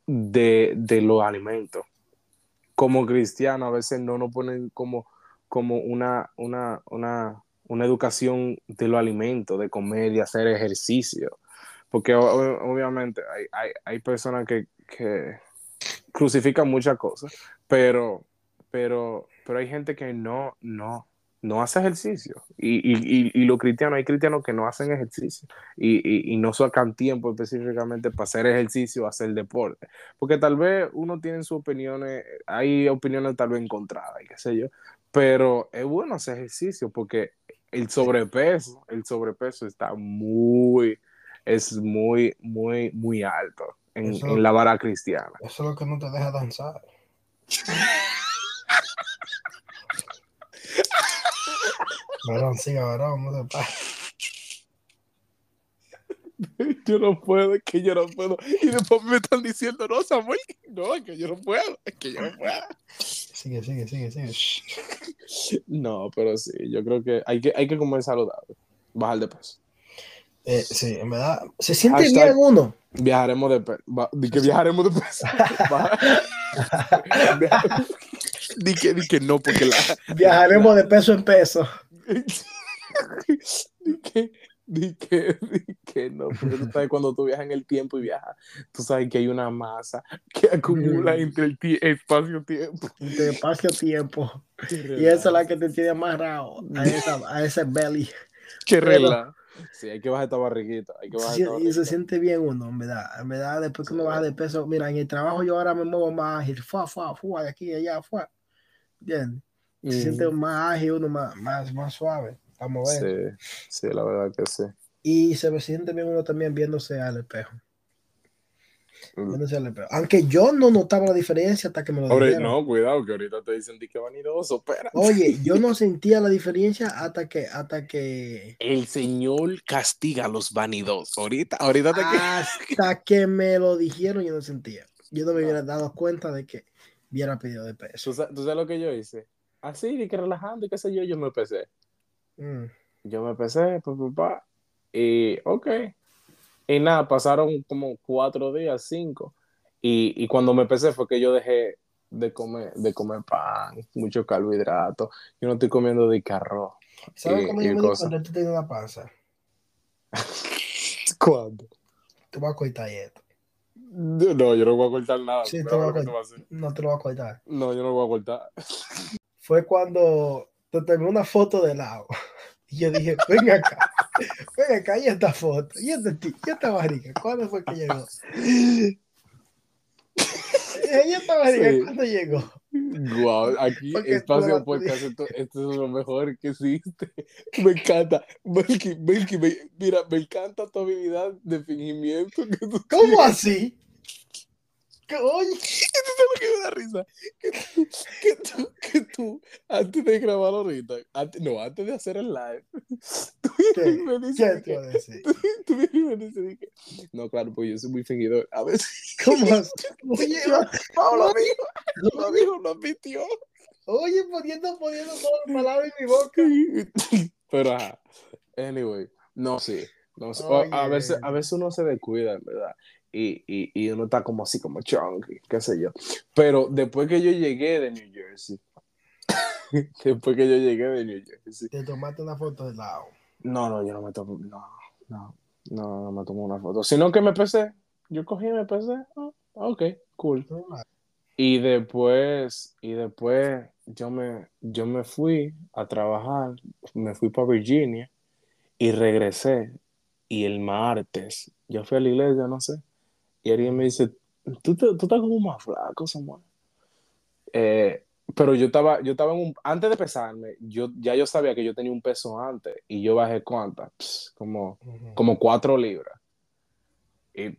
de, de, los alimentos. Como cristianos a veces no nos ponen como, como una, una, una, una educación de los alimentos, de comer y hacer ejercicio. Porque obviamente hay, hay, hay personas que, que, crucifican muchas cosas, pero, pero, pero hay gente que no, no, no hace ejercicio. Y, y, y, los cristianos, hay cristianos que no hacen ejercicio y, y, no sacan tiempo específicamente para hacer ejercicio o hacer deporte. Porque tal vez uno tiene sus opiniones, hay opiniones tal vez encontradas, qué sé yo, pero es bueno hacer ejercicio porque el sobrepeso, el sobrepeso está muy, es muy, muy, muy alto en, la vara cristiana. Eso es lo que no te deja danzar. varón, siga, varón, no te Yo no puedo, es que yo no puedo. Y después me están diciendo, no, Samuel, no, es que yo no puedo, es que yo no puedo. Sigue, sigue, sigue, sigue. No, pero sí, yo creo que hay que, hay que comer saludable, bajar de peso. Eh, sí, en verdad, se siente bien uno. Viajaremos de peso. Di que viajaremos de peso. di, que, di que no, porque la. Viajaremos de peso en peso. di que. Di que, di que no, porque tú sabes cuando tú viajas en el tiempo y viajas, tú sabes que hay una masa que acumula entre el espacio-tiempo. Entre espacio-tiempo. Y esa es la que te tiene amarrado a, esa, a ese belly. Qué regla. Sí, hay que bajar esta barriguita. Hay que bajar y se siente bien uno, en verdad. En verdad, después que uno baja de peso, mira, en el trabajo yo ahora me muevo más ágil. Fua, fua, fua, de aquí allá, fua. Bien. Se siente más ágil, uno más, más, más suave. Vamos a ver. Sí, sí, la verdad que sí. Y se siente bien uno también viéndose al espejo. Aunque yo no notaba la diferencia hasta que me lo dijeron. No, cuidado, que ahorita te dicen que vanidoso, espera. Oye, yo no sentía la diferencia hasta que, hasta que... El Señor castiga a los vanidosos. Ahorita, ahorita te Hasta que me lo dijeron, yo no sentía. Yo no me hubiera dado cuenta de que hubiera pedido de peso. ¿Tú sabes, lo que yo hice? Así, de que relajando y qué sé yo, yo me pesé. Mm. Yo me pues, papá. Y, ok, y nada, pasaron como cuatro días, cinco. Y, y cuando me empecé fue que yo dejé de comer, de comer pan, mucho carbohidrato. Yo no estoy comiendo de carro. ¿Sabes cómo yo me cuando tú tienes una panza? ¿Cuándo? Tú vas a cortar esto. No, yo no voy a cortar nada. Sí, te a cortar. No te lo voy a cortar. No, yo no lo voy a cortar. Fue cuando te tomé una foto de lado. Y yo dije, venga acá. Ven acá, y esta foto, y esta, y esta barriga, ¿cuándo fue que llegó? ¿Y esta barriga sí. cuándo llegó? Wow, aquí Porque Espacio Podcast, esto, esto, es lo mejor que existe. Me encanta. Melky, Melky, me, mira, me encanta tu habilidad de fingimiento. Que tú ¿Cómo tienes. así? Oye, esto es lo que me da risa. Que tú, que tú, que tú antes de grabar ahorita, antes, no, antes de hacer el live, tú ¿Qué? me dices. ¿Qué te Tú, tú me dices que, no, claro, pues yo soy muy fingidor. A ver ¿Cómo Oye, Pablo lo dijo, lo dijo, lo admitió. Oye, poniendo, poniendo todas las palabras en mi boca. Pero, ajá. Anyway, no, sí. No, a, veces, a veces uno se descuida, en verdad y, y, y, uno está como así, como chunky, qué sé yo. Pero después que yo llegué de New Jersey, después que yo llegué de New Jersey. ¿Te tomaste una foto de lado? No, no, yo no me tomo, no, no, no, no me tomo una foto, sino que me pesé, yo cogí y me pesé, oh, ok, cool. Y después, y después yo me, yo me fui a trabajar, me fui para Virginia y regresé Y el martes, yo fui a la iglesia, no sé, y alguien me dice, tú, tú estás como más flaco, Samuel. Eh, pero yo estaba, yo estaba en un, antes de pesarme, yo, ya yo sabía que yo tenía un peso antes y yo bajé cuántas, como, como cuatro libras. Y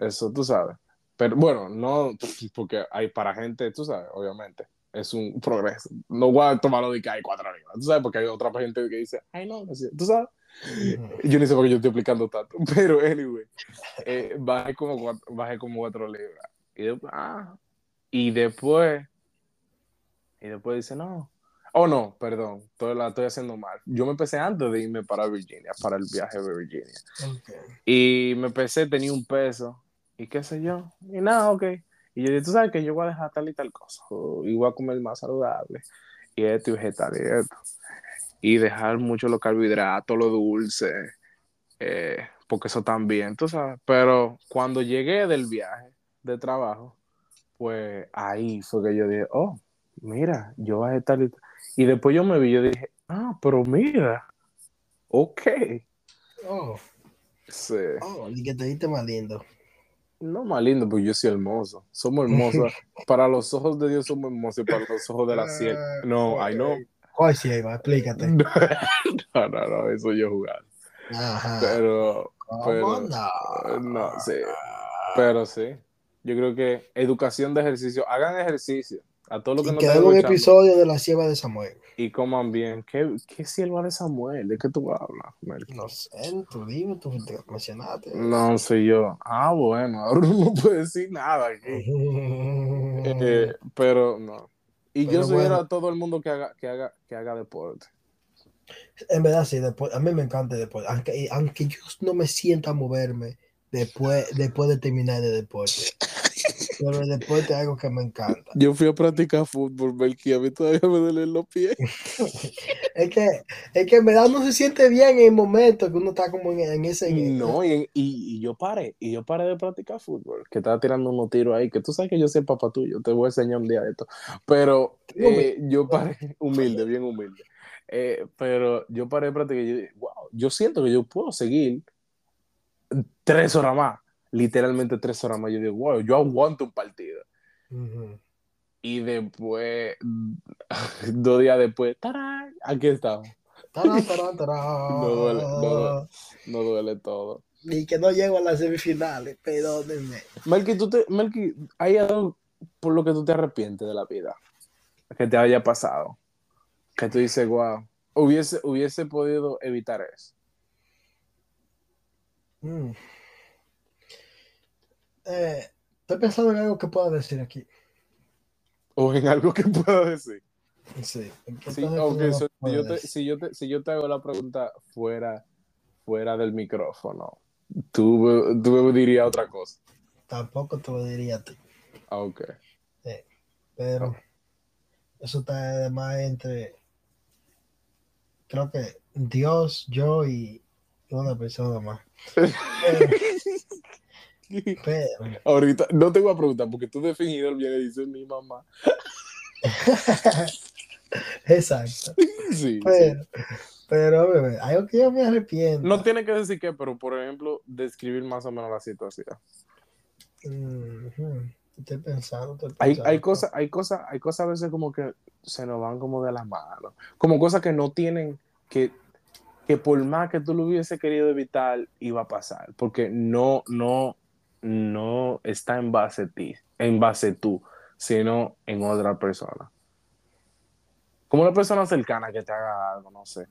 eso tú sabes. Pero bueno, no, porque hay para gente, tú sabes, obviamente, es un progreso. No voy a tomarlo de que hay cuatro libras, tú sabes, porque hay otra gente que dice, ay no, tú sabes. Yo ni sé por qué yo estoy explicando tanto, pero anyway, eh, bajé, como bajé como cuatro libras. Y después, ah, y después y después dice, no. Oh, no, perdón, todo la estoy haciendo mal. Yo me empecé antes de irme para Virginia, para el viaje de Virginia. Y me empecé, tenía un peso, y qué sé yo. Y nada, ok. Y yo dije, tú sabes que yo voy a dejar tal y tal cosa, y voy a comer más saludable, y esto y vegetal y esto. Y dejar mucho los carbohidratos, lo dulce, eh, porque eso también, tú sabes. Pero cuando llegué del viaje de trabajo, pues ahí fue que yo dije, oh, mira, yo bajé tal y tal. Y después yo me vi, yo dije, ah, pero mira, ok. Oh. Sí. Oh, y que te diste más lindo. No más lindo, porque yo soy hermoso. Somos hermosos. para los ojos de Dios somos hermosos y para los ojos de la cielo. No, I know. ¿Cuál ciega? Explícate. no, no, no, eso yo jugar. Ajá. Pero, pero no? no, sí. Pero sí. Yo creo que educación de ejercicio. Hagan ejercicio. A todo lo que y no un episodio de la sierva de Samuel. Y coman bien. ¿Qué, qué sierva de Samuel? ¿De qué tú hablas? No sé, tú dime, tú te mencionaste. No sé yo. Ah, bueno, ahora no puedo decir nada aquí. Eh, pero no. Y yo soy a todo el mundo que haga, que haga, que haga deporte. En verdad, sí, a mí me encanta el deporte. Aunque, aunque yo no me sienta a moverme después, después de terminar el deporte. Pero el deporte es algo que me encanta. Yo fui a practicar fútbol, Melqui, a mí todavía me duelen los pies. es, que, es que en verdad no se siente bien en el momento que uno está como en, ese... No, y, y, yo paré, y yo paré de practicar fútbol, que estaba tirando unos tiros ahí, que tú sabes que yo soy papá tuyo, te voy a enseñar un día de esto. Pero eh, yo paré, humilde, bien humilde. Eh, pero yo paré de practicar y yo dije, wow, yo siento que yo puedo seguir tres horas más literalmente tres horas más. Yo digo, wow, yo aguanto un partido. Y después, dos días después, ¡tarán! aquí estamos. no, duele, no, duele, todo. Y que no llego a las semifinales, perdónenme. Melky, tú te, Melky, ¿hay algo por lo que tú te arrepientes de la vida? Que te haya pasado. Que tú dices, wow, hubiese, hubiese podido evitar eso. Mm. Eh, estoy pensando en algo que pueda decir aquí. O en algo que pueda decir. Sí. si, yo te, si, yo te, hago la pregunta fuera, fuera del micrófono, tú, tú me dirías otra cosa. Tampoco te lo diría a ti. Ah, ok. pero eso está además entre, creo que Dios, yo y una persona más. Ahorita no te voy a preguntar porque tú definido el bien y dices mi mamá. Exacto. Sí, pero, pero bebé, algo que yo me arrepiento. No tiene que decir qué, pero por ejemplo, describir más o menos la situación. Estoy pensando. Hay, hay cosas, hay cosas, hay cosas a veces como que se nos van como de las manos. Como cosas que no tienen que que por más que tú lo hubiese querido evitar, iba a pasar, porque no, no, no está en base a ti, en base tú, sino en otra persona. Como una persona cercana que te haga algo, no sé.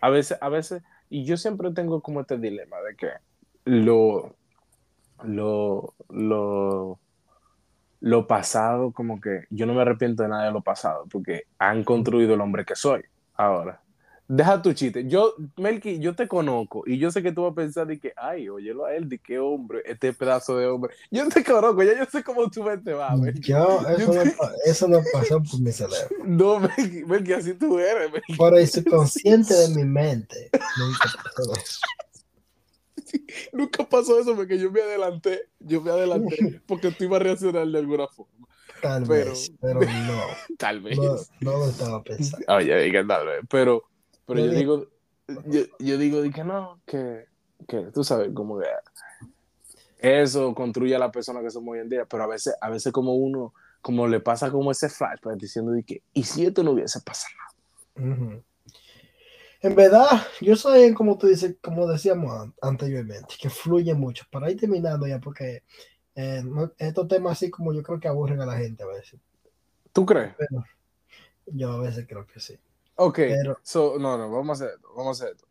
A veces, a veces, y yo siempre tengo como este dilema de que lo, lo, lo, lo pasado, como que yo no me arrepiento de nada de lo pasado, porque han construido el hombre que soy ahora. Deja tu chiste. Yo, Melky, yo te conozco y yo sé que tú vas a pensar de que, ay, óyelo a él, de qué hombre, este pedazo de hombre. Yo te conozco, ya yo sé cómo tu mente va, Yo, eso, no, eso no pasó por mi cerebro. No, Melky, Melky así tú eres, Melky. Por el subconsciente de mi mente. Nunca pasó eso. nunca pasó eso porque yo me adelanté, yo me adelanté porque tú ibas a reaccionar de alguna forma. Tal vez, pero no. tal vez. No, no, lo estaba pensando. Oye, tal vez, pero pero yo digo, yo, yo digo, que no, que que tú sabes, como que eso construye a la persona que somos hoy en día, pero a veces, a veces como uno, como le pasa como ese flash, pues, diciendo de que, ¿y si esto no hubiese pasado? En verdad, yo soy, como tú dices, como decíamos anteriormente, que fluye mucho. Para ir terminando ya, porque eh, estos temas así como yo creo que aburren a la gente a veces. ¿Tú crees? yo a veces creo que sí. Ok, so, no, no, vamos a hacer esto, vamos a hacer esto.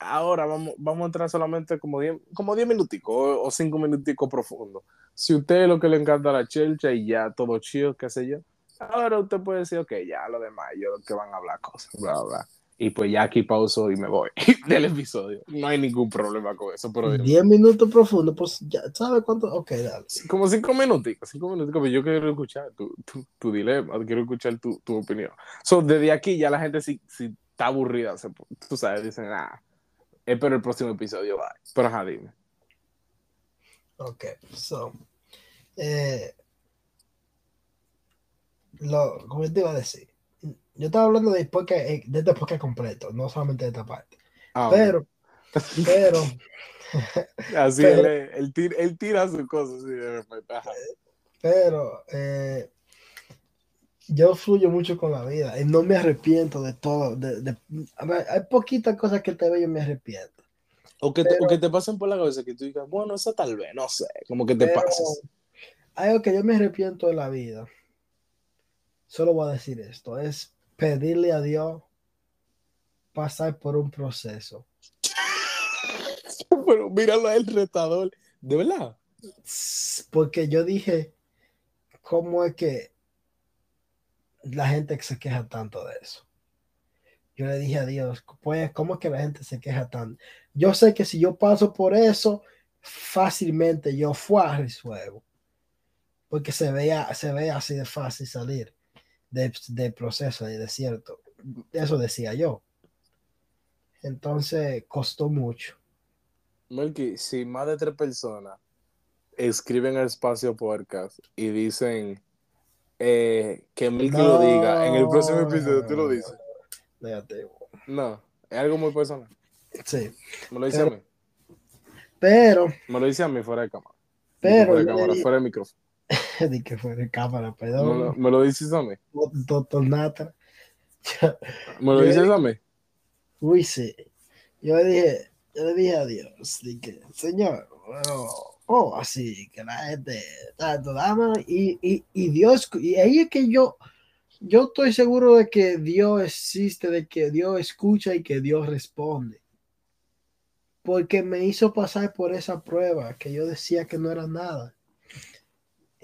ahora vamos, vamos a entrar solamente como 10 como diez minuticos o 5 minuticos profundos. Si usted es lo que le encanta la chelcha y ya todo chido, qué sé yo, ahora usted puede decir, ok, ya lo demás, yo que van a hablar cosas, bla, bla. Y pues ya aquí pauso y me voy del episodio. No hay ningún problema con eso. Pero 10 minutos profundos, pues ya, ¿sabe cuánto? Ok, dale. Como 5 minutos, 5 minutos, pero yo quiero escuchar tu, tu, tu, dilema, quiero escuchar tu, tu opinión. So, desde aquí ya la gente si, si está aburrida, tú sabes, dicen, ah, espero el próximo episodio, bye. Pero ajá, dime. Ok, so, eh, lo, como te iba a decir, yo estaba hablando de, podcast, eh, de este podcast completo, no solamente de esta parte. Ah, pero, pero. Así él, él, tira, él, tira sus cosas así de repente. Pero eh, yo fluyo mucho con la vida y no me arrepiento de todo. De, de, hay poquitas cosas que te veo y me arrepiento. O que, te, o que te pasen por la cabeza que tú digas, bueno, eso tal vez, no sé, como que te pases. Hay algo que yo me arrepiento de la vida. Solo voy a decir esto: es pedirle a Dios pasar por un proceso. Pero míralo el retador, de verdad. Porque yo dije, ¿cómo es que la gente se queja tanto de eso? Yo le dije a Dios, pues, ¿cómo es que la gente se queja tanto? Yo sé que si yo paso por eso, fácilmente yo fui a resuelvo. Porque se veía, se ve así de fácil salir de, proceso, de desierto. Eso decía yo. Entonces costó mucho. Melky, si más de tres personas escriben el espacio podcast y dicen eh, que Melky lo diga en el próximo episodio, tú lo dices. No, es algo muy personal. Sí. Me lo dice a mí. Pero. Me lo dice a mí fuera de cámara. Pero. Fuera de cámara, fuera de micrófono. de que fuera cámara, perdón. ¿Me lo, dices a mí? Doctor Nata. ¿Me lo dices a mí? Uy, sí. Yo le dije, yo le dije a Dios, dije, Señor, bueno, oh, así, que la gente, tanto dama, y, y, y Dios, y ahí es que yo, yo estoy seguro de que Dios existe, de que Dios escucha y que Dios responde. Porque me hizo pasar por esa prueba que yo decía que no era nada.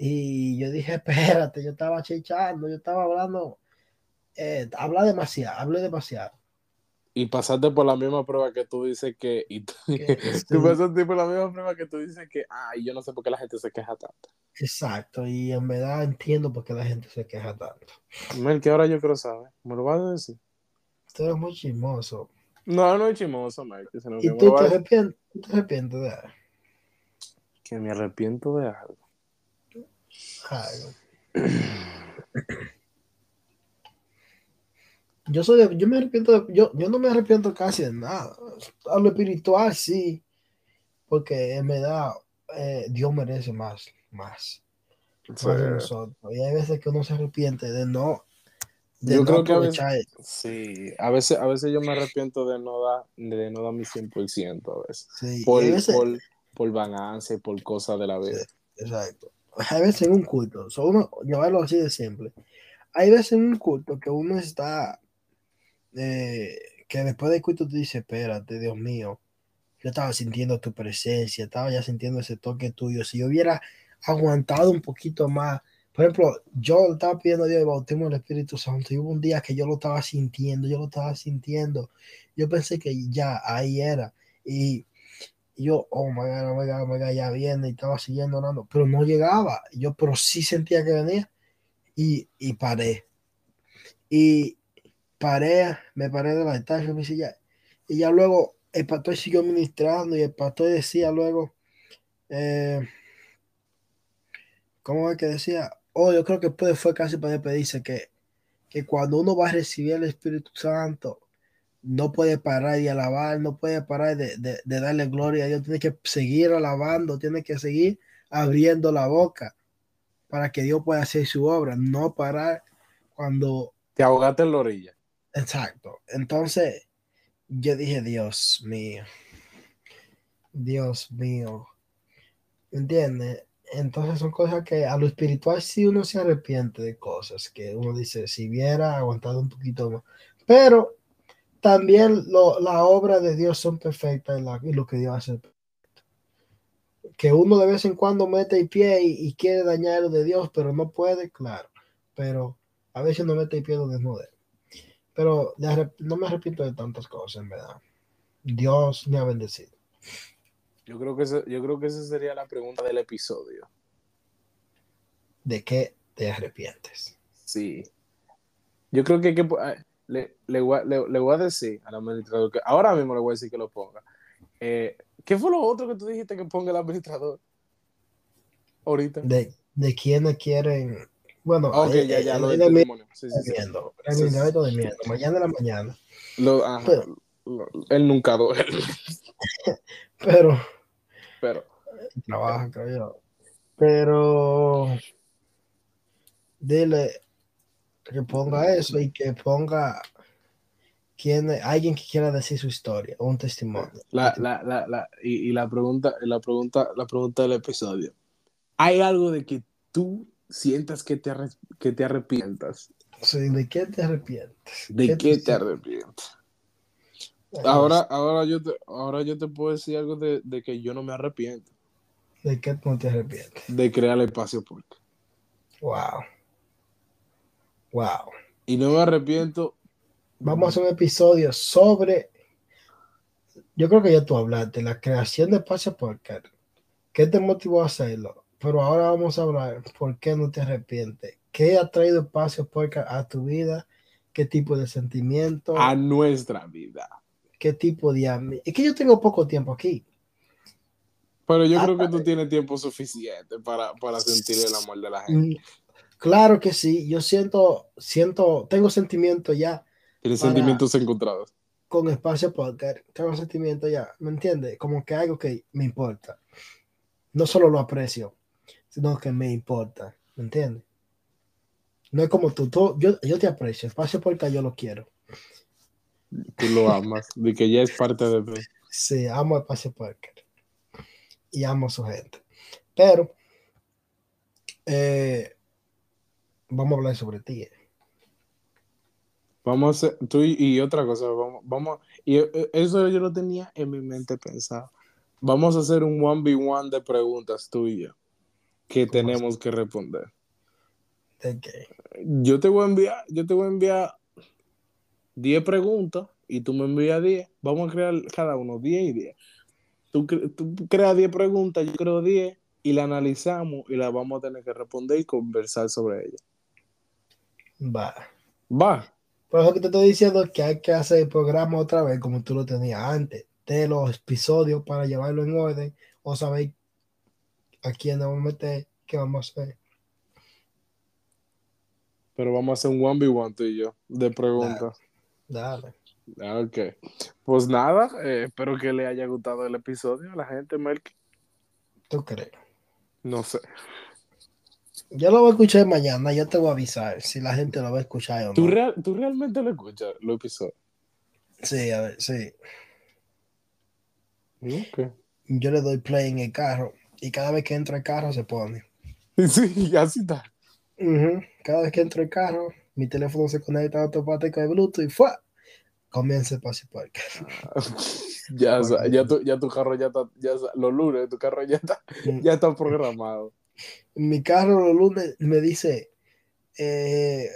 Y yo dije, espérate, yo estaba chichando, yo estaba hablando, eh, habla demasiado, hablé demasiado. Y pasaste por la misma prueba que tú dices que, y tú, pasaste por la misma prueba que tú dices que, ay, yo no sé por qué la gente se queja tanto. Exacto, y en verdad entiendo por qué la gente se queja tanto. Mel, que ahora yo quiero saber, ¿me lo vas a decir? Tú eres muy chismoso. No, no es chismoso, Mel. ¿Y tú te, arrepientes, te arrepientes de algo? Que me arrepiento de algo. Yo soy yo me arrepiento yo, yo no me arrepiento casi de nada. A lo espiritual sí, porque en verdad eh, Dios merece más, más. Y hay veces que uno se arrepiente de no yo creo que a veces, sí, a veces, a veces yo me arrepiento de no dar, de no dar mi 100% a veces. por, por, por vagancia, por cosas de la vida. exacto hay veces en un culto, so uno, llevarlo así de simple. Hay veces en un culto que uno está, eh, que después del culto te dice, espérate, Dios mío, yo estaba sintiendo tu presencia, estaba ya sintiendo ese toque tuyo. Si yo hubiera aguantado un poquito más, por ejemplo, yo estaba pidiendo a Dios el bautismo del Espíritu Santo y hubo un día que yo lo estaba sintiendo, yo lo estaba sintiendo. Yo pensé que ya ahí era. Y yo, oh my God, oh my God, oh my God, ya viene y estaba siguiendo orando, pero no llegaba. Yo, pero sí sentía que venía y, y paré. Y paré, me paré de la estancia me silla. Y ya luego el pastor siguió ministrando y el pastor decía luego, eh, ¿cómo es que decía? Oh, yo creo que después fue casi para despedirse que, que cuando uno va a recibir el Espíritu Santo, no puede parar de alabar, no puede parar de, de, darle gloria a Dios, tiene que seguir alabando, tiene que seguir abriendo la boca para que Dios pueda hacer su obra, no parar cuando... Te ahogaste en la orilla. Exacto. Entonces, yo dije, Dios mío, Dios mío, ¿entiendes? Entonces son cosas que a lo espiritual sí uno se arrepiente de cosas que uno dice, si hubiera aguantado un poquito más. Pero también lo, la obra de Dios son perfectas y, lo que Dios hace. Que uno de vez en cuando mete el pie y, quiere dañar lo de Dios, pero no puede, claro. Pero a veces no mete el pie no debe. Pero no me arrepiento de tantas cosas, en verdad. Dios me ha bendecido. Yo creo que yo creo que esa sería la pregunta del episodio. ¿De qué te arrepientes? Sí. Yo creo que, hay que le, le, voy a, le, voy a decir al administrador que ahora mismo le voy a decir que lo ponga. Eh, ¿Qué fue lo otro que tú dijiste que ponga el administrador? Ahorita. De, de quiénes quieren. Bueno, ok, ya, ya, lo de testimonio. Sí, sí, sí. Mañana de la mañana. Lo, ajá, él nunca Pero. Pero. Trabaja, creo Pero. Dile, que ponga eso y que ponga quien, alguien que quiera decir su historia un testimonio. La, la, la, la y, y, la pregunta, la pregunta, la pregunta del episodio. ¿Hay algo de que tú sientas que te, que te arrepientas? Sí, ¿de qué te arrepientes? ¿De qué, te, arrepientes? Ahora, ahora, yo te, ahora yo te puedo decir algo de, de, que yo no me arrepiento. ¿De qué no te arrepientes? De crear el espacio público. Wow. Wow. Y no me arrepiento. Vamos a hacer un episodio sobre. Yo creo que ya tú hablaste, la creación de Espacio Podcast. ¿Qué te motivó a hacerlo? Pero ahora vamos a hablar por qué no te arrepientes. ¿Qué ha traído Espacio Podcast a tu vida? ¿Qué tipo de sentimiento? A nuestra vida. ¿Qué tipo de... Es que yo tengo poco tiempo aquí. Pero yo creo que tú tienes tiempo suficiente para, para sentir el amor de la gente. Claro que sí, yo siento, siento, tengo sentimientos ya. Tienes sentimientos encontrados. Con espacio podcast, tengo sentimientos ya, ¿me entiendes? Como que algo que me importa. No solo lo aprecio, sino que me importa, ¿me entiendes? No es como tú, yo, yo te aprecio, espacio podcast yo lo quiero. Tú lo amas, de que ya es parte de ti. Sí, amo espacio podcast y amo a su gente. Pero, eh, vamos a hablar sobre ti. Eh. Vamos a hacer, tú y, otra cosa, vamos, vamos, y eh, eso yo lo tenía en mi mente pensado. Vamos a hacer un 1v1 de preguntas tú y yo que tenemos que responder. Okay. Yo te voy a enviar, yo te voy a enviar 10 preguntas y tú me envías 10. Vamos a crear cada uno 10 y 10. Tú, tú creas 10 preguntas, yo creo 10 y la analizamos y la vamos a tener que responder y conversar sobre ella. Va. Va. Por eso que te estoy diciendo que hay que hacer el programa otra vez como tú lo tenías antes, de los episodios para llevarlo en orden o saber a quién vamos a meter, qué vamos a hacer. Pero vamos a hacer un 1v1 tú y yo, de preguntas. Dale. Ok. Pues nada, eh, espero que le haya gustado el episodio a la gente, Melky. ¿Tú crees? No sé. Yo lo voy a escuchar mañana, yo te voy a avisar si la gente lo va a escuchar o no. ¿Tú, ¿tú realmente lo escuchas, lo episodio? Sí, a ver, sí. Okay. Yo le doy play en el carro y cada vez que entra el carro se pone. Sí, así está. Cada vez que entro el carro, mi teléfono se conecta automático de Bluetooth y ¡fue! Comienza el pase ya, ya, tu, ya tu carro ya está, ya, los lunes tu carro ya está, mm. ya está programado mi carro los lunes me dice eh,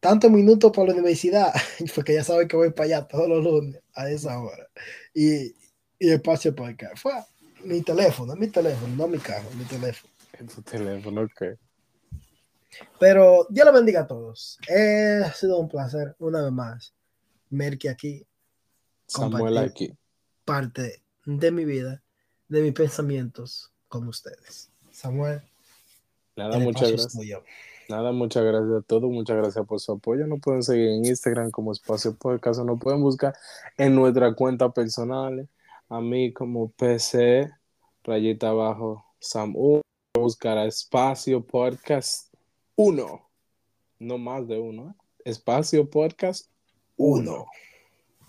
tantos minutos para la universidad, porque ya sabe que voy para allá todos los lunes a esa hora. Y, y espacio para acá. Fue mi teléfono, mi teléfono, no mi carro, mi teléfono. En tu teléfono, ok. Pero Dios lo bendiga a todos. ha sido un placer, una vez más, Merky aquí. Samuel aquí. Parte de mi vida, de mis pensamientos con ustedes. Samuel. Nada, muchas gracias. Nada, muchas gracias a todos, muchas gracias por su apoyo. Nos pueden seguir en Instagram como Espacio Podcast, nos pueden buscar en nuestra cuenta personal, a mí como PC, rayita abajo, Sam U, buscar a Espacio Podcast 1, no más de uno, ¿eh? Espacio Podcast 1.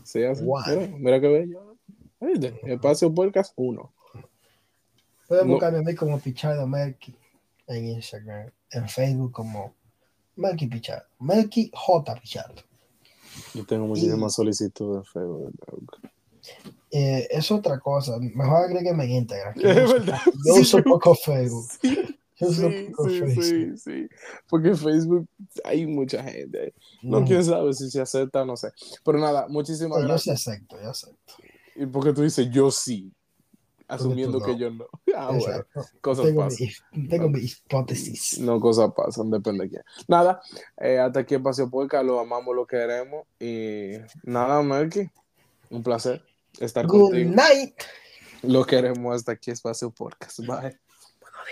¿Sí, mira, mira, que bello. Espacio Podcast 1. Pueden buscarme a mí como Pichardo Melky en Instagram, en Facebook como Melky Pichardo, Melky J Pichardo. Yo tengo muchísimas solicitudes en Facebook. Eh, es otra cosa. Mejor agrégueme en Instagram. Yo uso poco Facebook. Sí, sí, sí, sí, Porque en Facebook hay mucha gente. No, quién sabe si se acepta, no sé. Pero nada, muchísimas gracias. Yo sí acepto, yo acepto. Y porque tú dices yo sí, asumiendo que yo no. Ah, bueno, cosas tengo pasan. Mi, tengo mi hipótesis. No, cosas pasan, depende de quién. Nada, eh, hasta aquí el Paseo Puerca, lo amamos, lo queremos. Y nada, Melky, un placer estar Good contigo. night. Lo queremos hasta aquí, Espacio Podcast. Bye. Buenos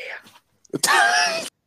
días.